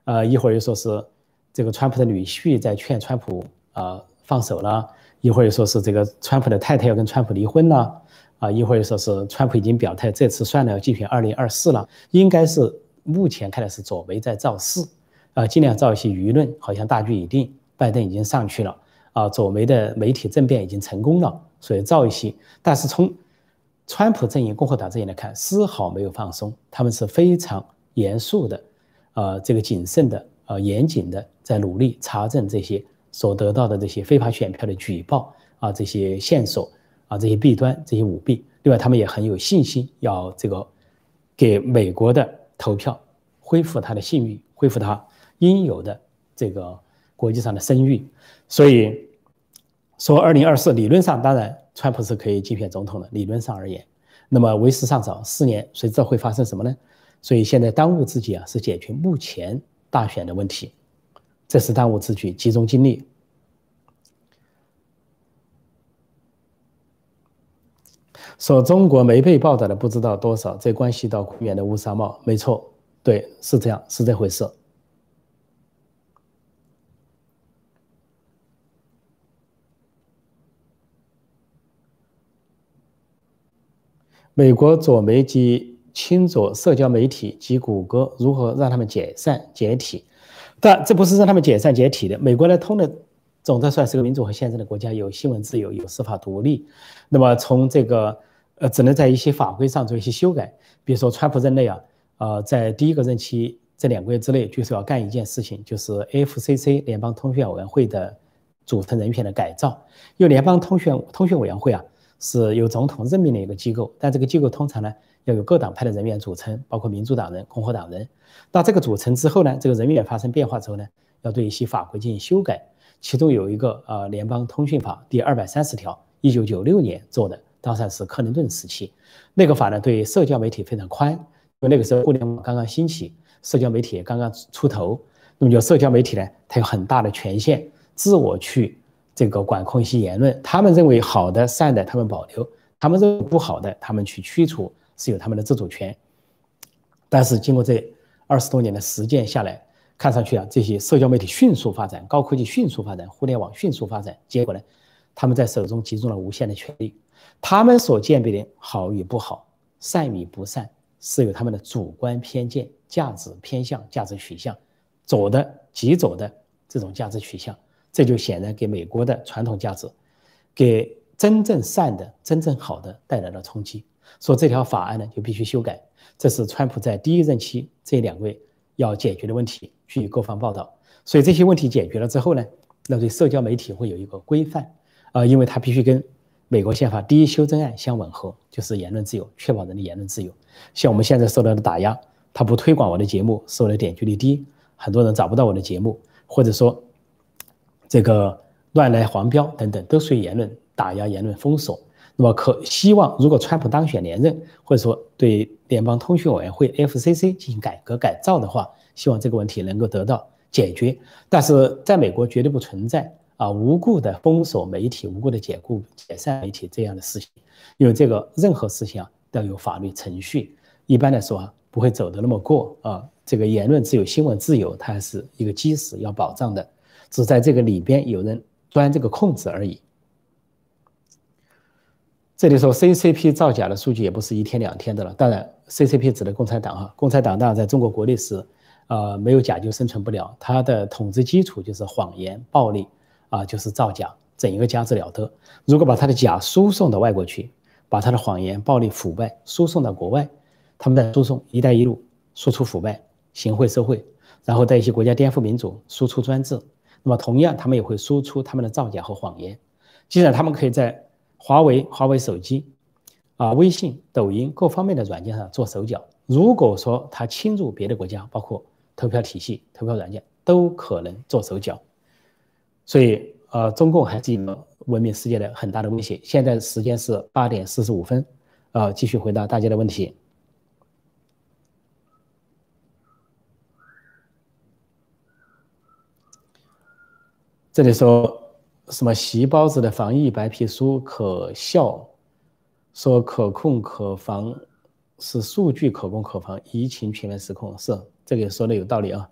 呃，一会儿又说是这个川普的女婿在劝川普啊放手了，一会儿又说是这个川普的太太要跟川普离婚了，啊，一会儿说是川普已经表态这次算了要竞选二零二四了，应该是目前看来是左媒在造势，啊，尽量造一些舆论，好像大局已定。拜登已经上去了啊，左媒的媒体政变已经成功了，所以造一些。但是从川普阵营、共和党阵营来看，丝毫没有放松，他们是非常严肃的，呃，这个谨慎的，呃，严谨的，在努力查证这些所得到的这些非法选票的举报啊，这些线索啊，这些弊端、这些舞弊。另外，他们也很有信心，要这个给美国的投票恢复他的信誉，恢复他应有的这个。国际上的声誉，所以说二零二四理论上当然川普是可以竞选总统的，理论上而言，那么为时尚早，四年谁知道会发生什么呢？所以现在当务之急啊是解决目前大选的问题，这是当务之急，集中精力。说中国没被报道的不知道多少，这关系到雇员的乌纱帽，没错，对，是这样，是这回事。美国左媒及亲左社交媒体及谷歌如何让他们解散解体？但这不是让他们解散解体的。美国呢，通的总的算是个民主和宪政的国家，有新闻自由，有司法独立。那么从这个呃，只能在一些法规上做一些修改。比如说，川普任内啊，呃，在第一个任期这两个月之内，就是要干一件事情，就是 FCC 联邦通讯委员会的组成人员的改造。因为联邦通讯通讯委员会啊。是由总统任命的一个机构，但这个机构通常呢要有各党派的人员组成，包括民主党人、共和党人。到这个组成之后呢，这个人员发生变化之后呢，要对一些法规进行修改。其中有一个呃联邦通讯法第二百三十条，一九九六年做的，当然是克林顿时期。那个法呢对社交媒体非常宽，因为那个时候互联网刚刚兴起，社交媒体也刚刚出头，那么就社交媒体呢，它有很大的权限，自我去。这个管控一些言论，他们认为好的、善的，他们保留；他们认为不好的，他们去驱除，是有他们的自主权。但是经过这二十多年的实践下来，看上去啊，这些社交媒体迅速发展，高科技迅速发展，互联网迅速发展，结果呢，他们在手中集中了无限的权力。他们所鉴别的好与不好、善与不善，是有他们的主观偏见、价值偏向、价值取向，左的、极左的这种价值取向。这就显然给美国的传统价值，给真正善的、真正好的带来了冲击。说这条法案呢就必须修改，这是川普在第一任期这两个月要解决的问题，据各方报道。所以这些问题解决了之后呢，那对社交媒体会有一个规范啊，因为它必须跟美国宪法第一修正案相吻合，就是言论自由，确保人的言论自由。像我们现在受到的打压，他不推广我的节目，受的点击率低，很多人找不到我的节目，或者说。这个乱来黄标等等都属于言论打压、言论封锁。那么可希望，如果川普当选连任，或者说对联邦通讯委员会 FCC 进行改革改造的话，希望这个问题能够得到解决。但是在美国绝对不存在啊无故的封锁媒体、无故的解雇、解散媒体这样的事情，因为这个任何事情啊都有法律程序，一般来说啊不会走得那么过啊。这个言论自由、新闻自由，它还是一个基石要保障的。只在这个里边有人钻这个空子而已。这里说 CCP 造假的数据也不是一天两天的了。当然，CCP 指的共产党啊，共产党当然在中国国内是，呃，没有假就生存不了。它的统治基础就是谎言、暴力啊，就是造假，整一个家之了得。如果把他的假输送到外国去，把他的谎言、暴力、腐败输送到国外，他们在输送“一带一路”，输出腐败、行贿受贿，然后在一些国家颠覆民主，输出专制。那么同样，他们也会输出他们的造假和谎言。既然他们可以在华为、华为手机，啊，微信、抖音各方面的软件上做手脚。如果说他侵入别的国家，包括投票体系、投票软件，都可能做手脚。所以，呃，中共还是一个文明世界的很大的威胁。现在时间是八点四十五分，啊，继续回答大家的问题。这里说。什么习包子的防疫白皮书可笑？说可控可防，是数据可控可防，疫情全面失控。是这个说的有道理啊。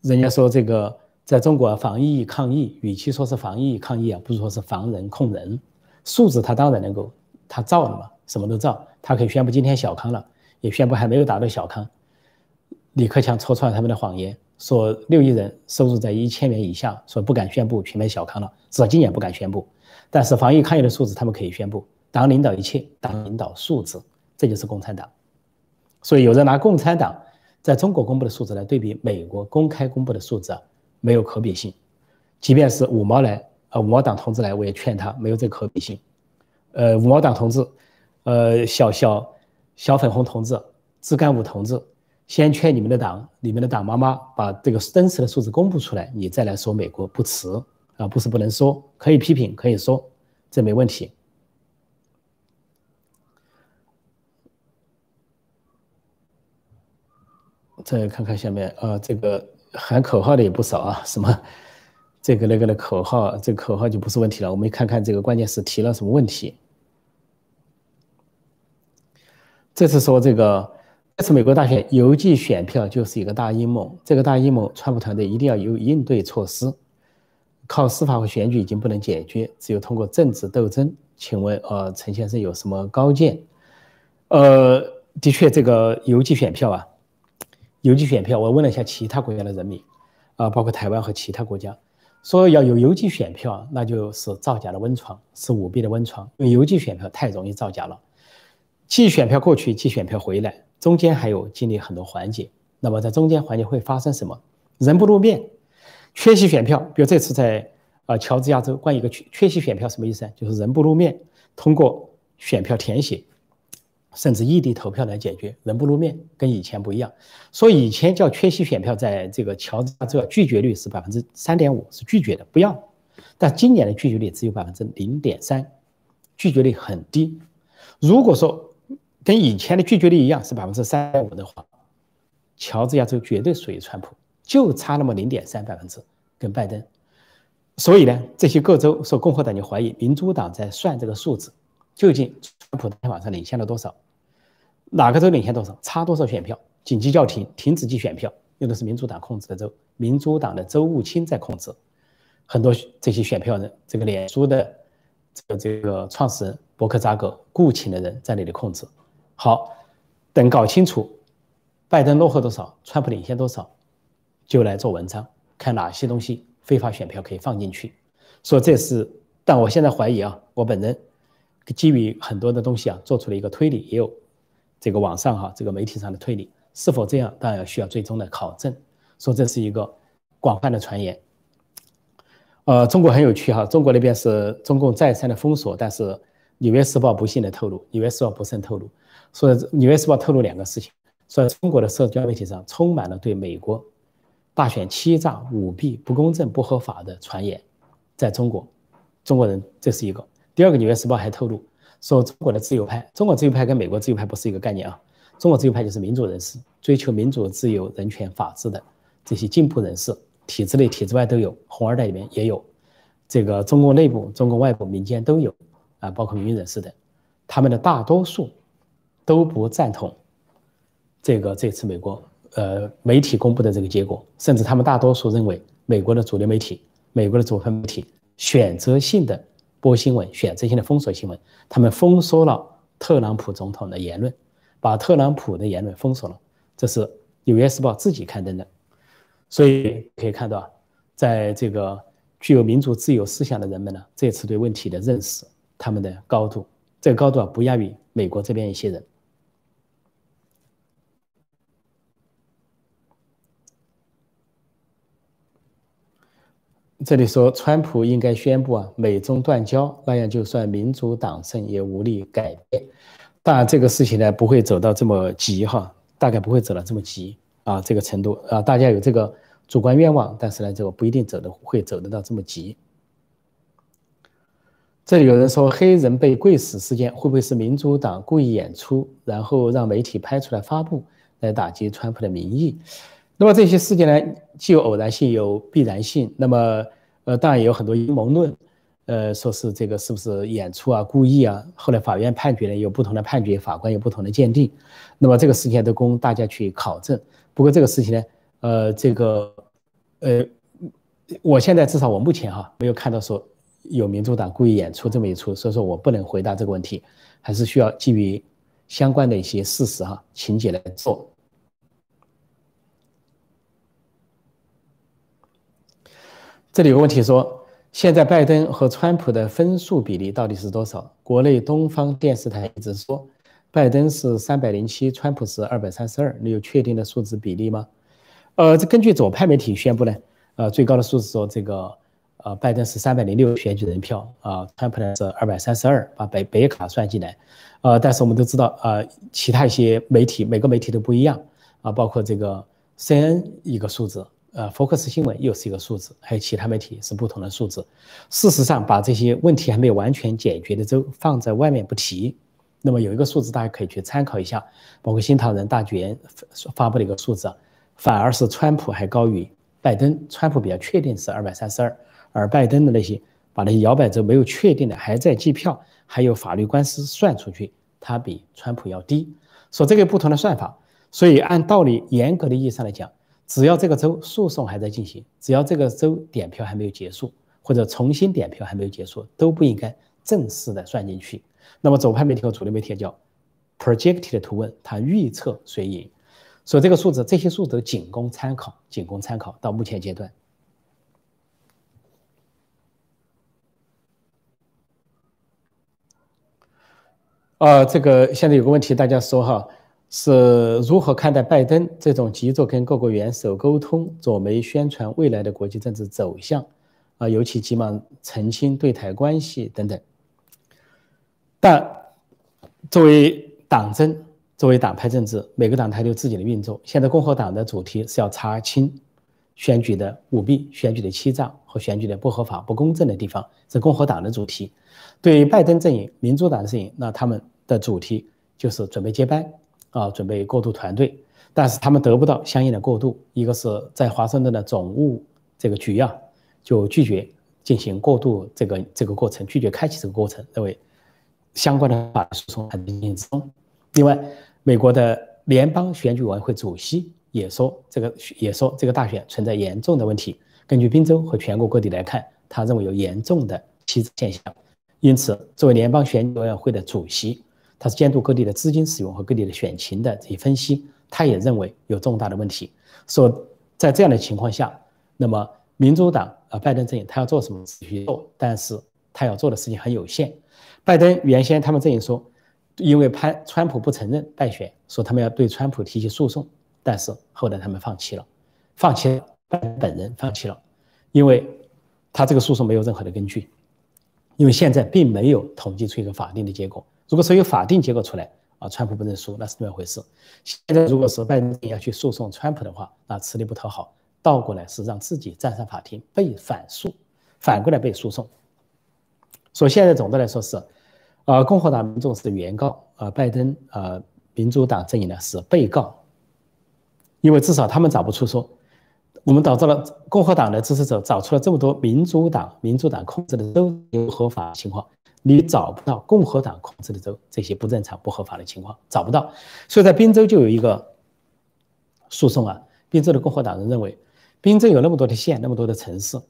人家说这个在中国防疫抗疫，与其说是防疫抗疫啊，不如说是防人控人。数字他当然能够，他造了嘛，什么都造，他可以宣布今天小康了，也宣布还没有达到小康。李克强戳穿了他们的谎言。说六亿人收入在一千元以下，说不敢宣布全面小康了，至少今年不敢宣布。但是防疫抗疫的数字他们可以宣布，党领导一切，党领导数字，这就是共产党。所以有人拿共产党在中国公布的数字来对比美国公开公布的数字啊，没有可比性。即便是五毛来，呃，五毛党同志来，我也劝他没有这可比性。呃，五毛党同志，呃，小小小粉红同志，自干五同志。先劝你们的党，你们的党妈妈把这个真实的数字公布出来，你再来说美国不迟啊，不是不能说，可以批评，可以说，这没问题。再看看下面啊，这个喊口号的也不少啊，什么这个那个的口号，这个口号就不是问题了。我们看看这个关键是提了什么问题。这次说这个。这次美国大选邮寄选票就是一个大阴谋，这个大阴谋，川普团队一定要有应对措施。靠司法和选举已经不能解决，只有通过政治斗争。请问，呃，陈先生有什么高见？呃，的确，这个邮寄选票啊，邮寄选票，我问了一下其他国家的人民，啊，包括台湾和其他国家，说要有邮寄选票，那就是造假的温床，是舞弊的温床，因为邮寄选票太容易造假了，寄选票过去，寄选票回来。中间还有经历很多环节，那么在中间环节会发生什么？人不露面，缺席选票。比如这次在啊乔治亚州关于一个缺缺席选票什么意思？就是人不露面，通过选票填写，甚至异地投票来解决。人不露面跟以前不一样，说以前叫缺席选票，在这个乔治亚州拒绝率是百分之三点五，是拒绝的，不要。但今年的拒绝率只有百分之零点三，拒绝率很低。如果说跟以前的拒绝率一样是百分之三点五的话，乔治亚州绝对属于川普，就差那么零点三百分之跟拜登。所以呢，这些各州说共和党就怀疑民主党在算这个数字，究竟普在晚上领先了多少？哪个州领先多少？差多少选票？紧急叫停，停止计选票，用的是民主党控制的州，民主党的州务卿在控制，很多这些选票人，这个脸书的这个这个创始人伯克扎格雇请的人在那里控制。好，等搞清楚，拜登落后多少，川普领先多少，就来做文章，看哪些东西非法选票可以放进去。说这是，但我现在怀疑啊，我本人基于很多的东西啊，做出了一个推理，也有这个网上哈这个媒体上的推理，是否这样，当然需要最终的考证。说这是一个广泛的传言。呃，中国很有趣哈，中国那边是中共再三的封锁，但是《纽约时报》不幸的透露，《纽约时报》不慎透露。说《纽约时报》透露两个事情，说中国的社交媒体上充满了对美国大选欺诈、舞弊、不公正、不合法的传言，在中国，中国人这是一个。第二个，《纽约时报》还透露说，中国的自由派，中国自由派跟美国自由派不是一个概念啊。中国自由派就是民主人士，追求民主、自由、人权、法治的这些进步人士，体制内、体制外都有，红二代里面也有，这个中共内部、中共外部、民间都有啊，包括民运人士的，他们的大多数。都不赞同这个这次美国呃媒体公布的这个结果，甚至他们大多数认为美国的主流媒体、美国的主流媒体选择性的播新闻，选择性的封锁新闻。他们封锁了特朗普总统的言论，把特朗普的言论封锁了。这是《纽约时报》自己刊登的。所以可以看到，在这个具有民主自由思想的人们呢，这次对问题的认识，他们的高度，这个高度啊，不亚于美国这边一些人。这里说，川普应该宣布啊，美中断交，那样就算民主党胜也无力改变。当然，这个事情呢，不会走到这么急哈，大概不会走到这么急啊，这个程度啊，大家有这个主观愿望，但是呢，这个不一定走的会走得到这么急。这里有人说，黑人被跪死事件会不会是民主党故意演出，然后让媒体拍出来发布，来打击川普的民意？那么这些事件呢，既有偶然性，有必然性。那么，呃，当然也有很多阴谋论，呃，说是这个是不是演出啊、故意啊？后来法院判决呢，有不同的判决，法官有不同的鉴定。那么这个事情都供大家去考证。不过这个事情呢，呃，这个，呃，我现在至少我目前哈没有看到说有民主党故意演出这么一出，所以说我不能回答这个问题，还是需要基于相关的一些事实哈情节来做。这里有个问题说，现在拜登和川普的分数比例到底是多少？国内东方电视台一直说，拜登是三百零七，川普是二百三十二。你有确定的数字比例吗？呃，这根据左派媒体宣布呢，呃，最高的数字说这个，呃，拜登是三百零六选举人票啊，川普呢是二百三十二，把北北卡算进来，呃，但是我们都知道，呃，其他一些媒体每个媒体都不一样啊，包括这个 CNN 一个数字。呃，福克斯新闻又是一个数字，还有其他媒体是不同的数字。事实上，把这些问题还没有完全解决的州放在外面不提。那么有一个数字大家可以去参考一下，包括新唐人大卷发布的一个数字，反而是川普还高于拜登。川普比较确定是二百三十二，而拜登的那些把那些摇摆州没有确定的还在计票，还有法律官司算出去，他比川普要低。说这个不同的算法，所以按道理严格的意义上来讲。只要这个州诉讼还在进行，只要这个州点票还没有结束，或者重新点票还没有结束，都不应该正式的算进去。那么左派媒体和主流媒体叫 projected 图文，它预测谁赢，所以这个数字，这些数字仅供参考，仅供参考。到目前阶段，啊，这个现在有个问题，大家说哈。是如何看待拜登这种急着跟各国元首沟通、左媒宣传未来的国际政治走向，啊，尤其急忙澄清对台关系等等。但作为党争，作为党派政治，每个党派都有自己的运作。现在共和党的主题是要查清选举的舞弊、选举的欺诈和选举的不合法、不公正的地方，是共和党的主题。对于拜登阵营、民主党阵营，那他们的主题就是准备接班。啊，准备过渡团队，但是他们得不到相应的过渡。一个是在华盛顿的总务这个局啊，就拒绝进行过渡这个这个过程，拒绝开启这个过程，认为相关的法律诉讼还在进行中。另外，美国的联邦选举委员会主席也说，这个也说这个大选存在严重的问题。根据宾州和全国各地来看，他认为有严重的欺诈现象。因此，作为联邦选举委员会的主席。他是监督各地的资金使用和各地的选情的这些分析，他也认为有重大的问题。说在这样的情况下，那么民主党啊，拜登阵营他要做什么继续做，但是他要做的事情很有限。拜登原先他们阵营说，因为潘川普不承认败选，说他们要对川普提起诉讼，但是后来他们放弃了，放弃了拜登本人放弃了，因为他这个诉讼没有任何的根据，因为现在并没有统计出一个法定的结果。如果说有法定结果出来啊，川普不认输，那是另外一回事。现在如果是拜登要去诉讼川普的话，那吃力不讨好，倒过来是让自己站上法庭被反诉，反过来被诉讼。所以现在总的来说是，呃，共和党民众是原告，呃，拜登呃民主党阵营呢是被告，因为至少他们找不出说，我们导致了共和党的支持者找出了这么多民主党民主党控制的都有合法情况。你找不到共和党控制的州这些不正常、不合法的情况，找不到。所以在宾州就有一个诉讼啊，宾州的共和党人认为，宾州有那么多的县、那么多的城市，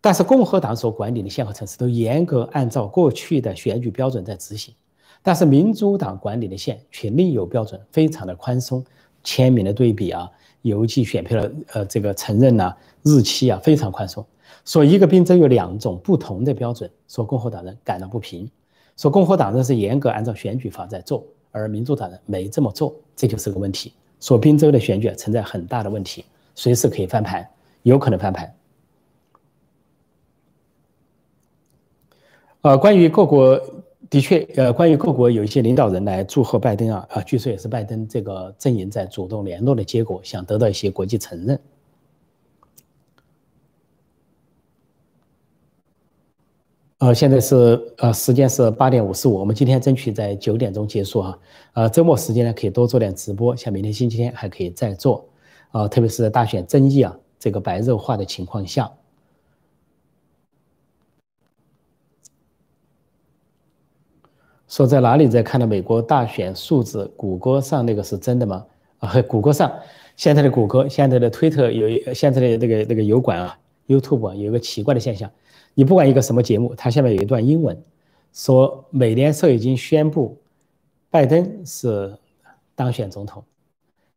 但是共和党所管理的县和城市都严格按照过去的选举标准在执行，但是民主党管理的县却另有标准，非常的宽松，签名的对比啊，邮寄选票的呃这个承认呐，日期啊非常宽松。说一个宾州有两种不同的标准，说共和党人感到不平，说共和党人是严格按照选举法在做，而民主党人没这么做，这就是个问题。说宾州的选举存在很大的问题，随时可以翻盘，有可能翻盘。呃，关于各国的确，呃，关于各国有一些领导人来祝贺拜登啊，啊，据说也是拜登这个阵营在主动联络的结果，想得到一些国际承认。呃，现在是呃，时间是八点五十五，我们今天争取在九点钟结束啊。呃，周末时间呢，可以多做点直播，像明天星期天还可以再做。啊，特别是在大选争议啊这个白热化的情况下，说在哪里在看的美国大选数字？谷歌上那个是真的吗？啊，谷歌上现在的谷歌，现在的推特有现在的那个那个油管啊，YouTube 啊，有一个奇怪的现象。你不管一个什么节目，它下面有一段英文，说美联社已经宣布拜登是当选总统，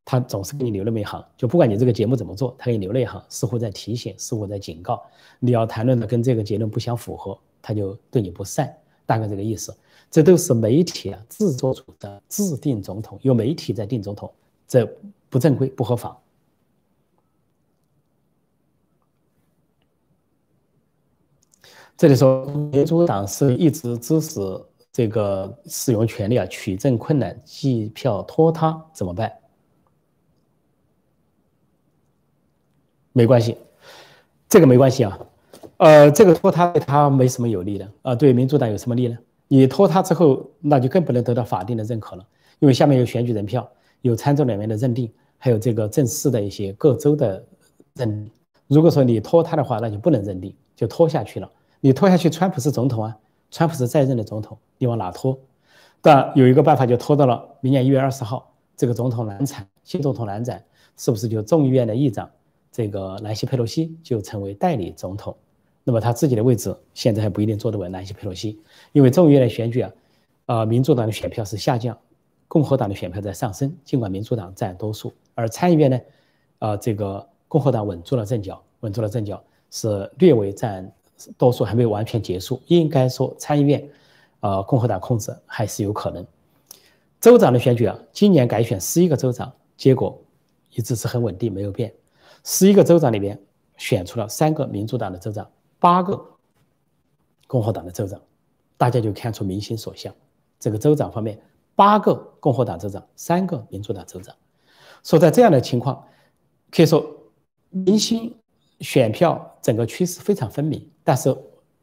他总是给你留那么一行，就不管你这个节目怎么做，他给你留了一行，似乎在提醒，似乎在警告，你要谈论的跟这个结论不相符合，他就对你不善，大概这个意思。这都是媒体啊自作主张制定总统，由媒体在定总统，这不正规不合法。这里说，民主党是一直支持这个使用权利啊，取证困难，计票拖沓怎么办？没关系，这个没关系啊。呃，这个拖沓对他没什么有利的啊。对民主党有什么利呢？你拖沓之后，那就更不能得到法定的认可了，因为下面有选举人票，有参众两院的认定，还有这个正式的一些各州的认。如果说你拖沓的话，那就不能认定，就拖下去了。你拖下去，川普是总统啊，川普是在任的总统，你往哪拖？但有一个办法，就拖到了明年一月二十号，这个总统难产，新总统难产，是不是就众议院的议长这个南希佩洛西就成为代理总统？那么他自己的位置现在还不一定坐得稳。南希佩洛西，因为众议院的选举啊，啊，民主党的选票是下降，共和党的选票在上升，尽管民主党占多数，而参议院呢，啊，这个共和党稳住了阵脚，稳住了阵脚，是略微占。多数还没有完全结束，应该说参议院，呃，共和党控制还是有可能。州长的选举啊，今年改选十一个州长，结果一直是很稳定，没有变。十一个州长里面选出了三个民主党的州长，八个共和党的州长，大家就看出民心所向。这个州长方面，八个共和党州长，三个民主党州长。所以在这样的情况，可以说民心。选票整个趋势非常分明，但是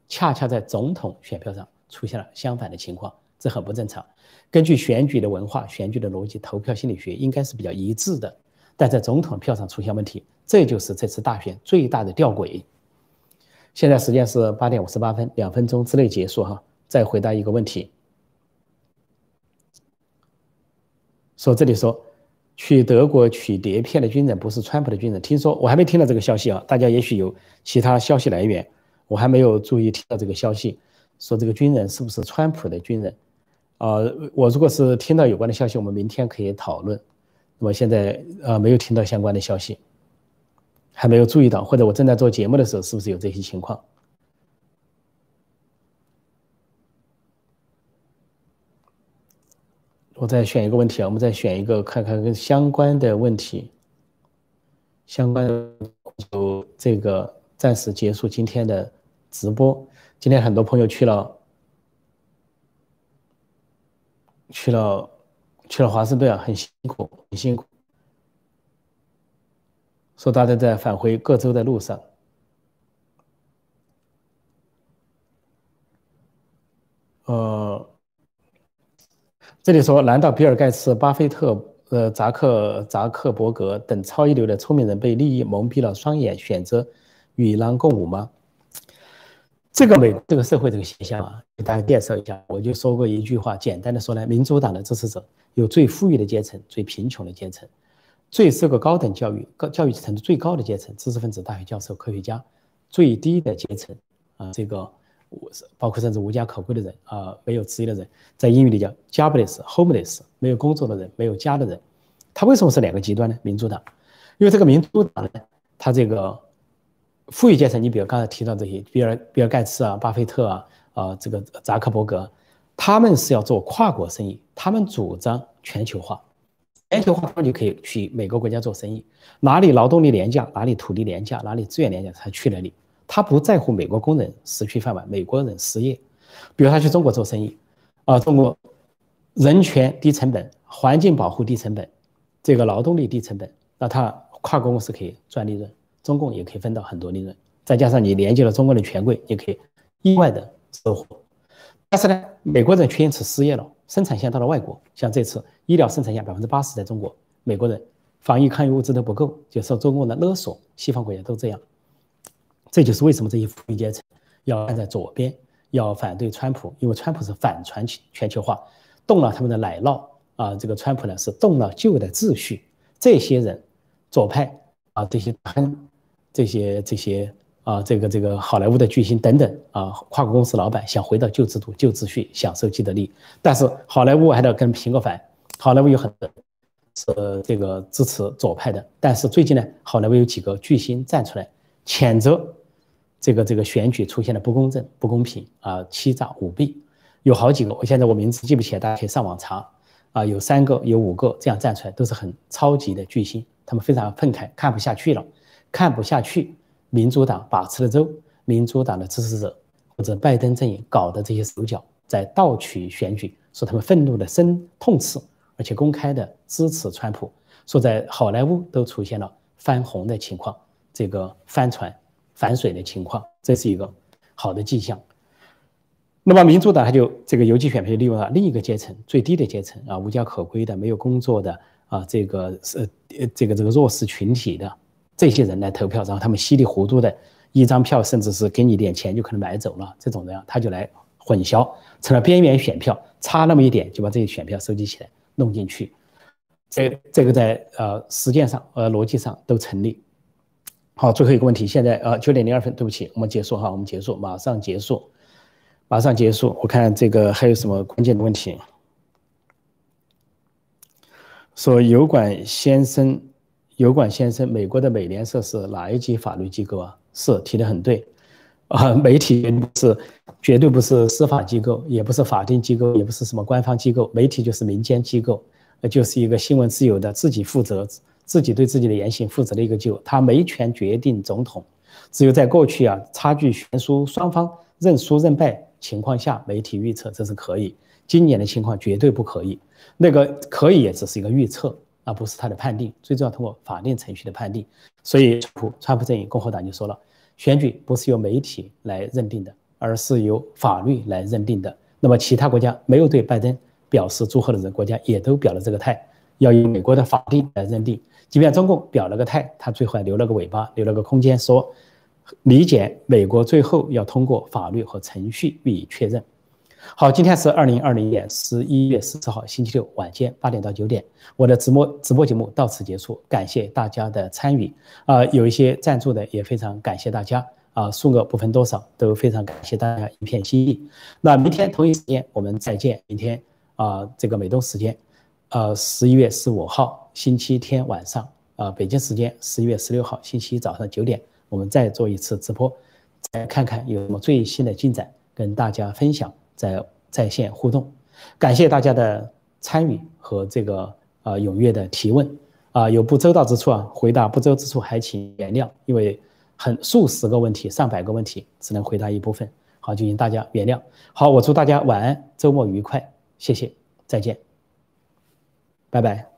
恰恰在总统选票上出现了相反的情况，这很不正常。根据选举的文化、选举的逻辑、投票心理学，应该是比较一致的，但在总统票上出现问题，这就是这次大选最大的吊诡。现在时间是八点五十八分，两分钟之内结束哈。再回答一个问题，说这里说。去德国取碟片的军人不是川普的军人，听说我还没听到这个消息啊！大家也许有其他消息来源，我还没有注意听到这个消息，说这个军人是不是川普的军人？呃，我如果是听到有关的消息，我们明天可以讨论。那么现在呃没有听到相关的消息，还没有注意到，或者我正在做节目的时候，是不是有这些情况？我再选一个问题啊，我们再选一个看看跟相关的问题，相关的这个暂时结束今天的直播。今天很多朋友去了，去了，去了华盛顿啊，很辛苦，很辛苦。说大家在返回各州的路上，呃。这里说，难道比尔盖茨、巴菲特、呃扎克扎克伯格等超一流的聪明人被利益蒙蔽了双眼，选择与狼共舞吗？这个美这个社会这个现象啊，给大家介绍一下。我就说过一句话，简单的说呢，民主党的支持者有最富裕的阶层、最贫穷的阶层、最受过高等教育、高教育程度最高的阶层、知识分子、大学教授、科学家，最低的阶层啊，这个包括甚至无家可归的人啊，没有职业的人，在英语里叫 jobless，homeless，没有工作的人，没有家的人。他为什么是两个极端呢？民主党，因为这个民主党呢，他这个富裕阶层，你比如刚才提到这些，比尔比尔盖茨啊，巴菲特啊，啊这个扎克伯格，他们是要做跨国生意，他们主张全球化。全球化，他们就可以去每个国家做生意，哪里劳动力廉价，哪里土地廉价，哪里资源廉价，他去哪里。他不在乎美国工人失去饭碗，美国人失业。比如他去中国做生意，啊，中国人权低成本，环境保护低成本，这个劳动力低成本，那他跨国公司可以赚利润，中共也可以分到很多利润。再加上你连接了中国的权贵，也可以意外的收获。但是呢，美国人却因此失业了。生产线到了外国，像这次医疗生产线百分之八十在中国，美国人防疫抗疫物资都不够，就受中共的勒索。西方国家都这样，这就是为什么这些富裕阶层要站在左边，要反对川普，因为川普是反全球全球化，动了他们的奶酪啊。这个川普呢是动了旧的秩序。这些人，左派啊，这些亨，这些这些。啊，这个这个好莱坞的巨星等等啊，跨国公司老板想回到旧制度、旧秩序，享受既得利益，但是好莱坞还得跟苹果反。好莱坞有很多是这个支持左派的，但是最近呢，好莱坞有几个巨星站出来谴责这个这个选举出现了不公正、不公平啊，欺诈舞弊，有好几个，我现在我名字记不起来，大家可以上网查啊，有三个、有五个这样站出来，都是很超级的巨星，他们非常愤慨，看不下去了，看不下去。民主党把持的州，民主党的支持者或者拜登阵营搞的这些手脚，在盗取选举，说他们愤怒的深痛斥，而且公开的支持川普，说在好莱坞都出现了翻红的情况，这个翻船反水的情况，这是一个好的迹象。那么民主党他就这个游击选票利用了另一个阶层，最低的阶层啊，无家可归的，没有工作的啊，这个是呃这个这个弱势群体的。这些人来投票，然后他们稀里糊涂的一张票，甚至是给你点钱就可能买走了，这种人他就来混淆，成了边缘选票，差那么一点就把这些选票收集起来弄进去，这这个在呃实践上呃逻辑上都成立。好，最后一个问题，现在呃九点零二分，对不起，我们结束哈，我们结束，马上结束，马上结束。我看这个还有什么关键的问题？说油管先生。油管先生，美国的美联社是哪一级法律机构啊？是提的很对，啊，媒体是，绝对不是司法机构，也不是法定机构，也不是什么官方机构，媒体就是民间机构，呃，就是一个新闻自由的，自己负责，自己对自己的言行负责的一个机构，他没权决定总统，只有在过去啊，差距悬殊，双方认输认败情况下，媒体预测这是可以，今年的情况绝对不可以，那个可以也只是一个预测。而不是他的判定，最重要通过法定程序的判定。所以，川普川普阵营共和党就说了，选举不是由媒体来认定的，而是由法律来认定的。那么，其他国家没有对拜登表示祝贺的人，国家也都表了这个态，要以美国的法定来认定。即便中共表了个态，他最后还留了个尾巴，留了个空间，说理解美国最后要通过法律和程序予以确认。好，今天是二零二零年十一月十四号星期六晚间八点到九点，我的直播直播节目到此结束，感谢大家的参与啊，有一些赞助的也非常感谢大家啊，数额不分多少，都非常感谢大家一片心意。那明天同一时间我们再见，明天啊这个美东时间，呃十一月十五号星期天晚上啊北京时间十一月十六号星期一早上九点，我们再做一次直播，再看看有什么最新的进展跟大家分享。在在线互动，感谢大家的参与和这个呃踊跃的提问啊，有不周到之处啊，回答不周之处还请原谅，因为很数十个问题、上百个问题，只能回答一部分，好，就请大家原谅。好，我祝大家晚安，周末愉快，谢谢，再见，拜拜。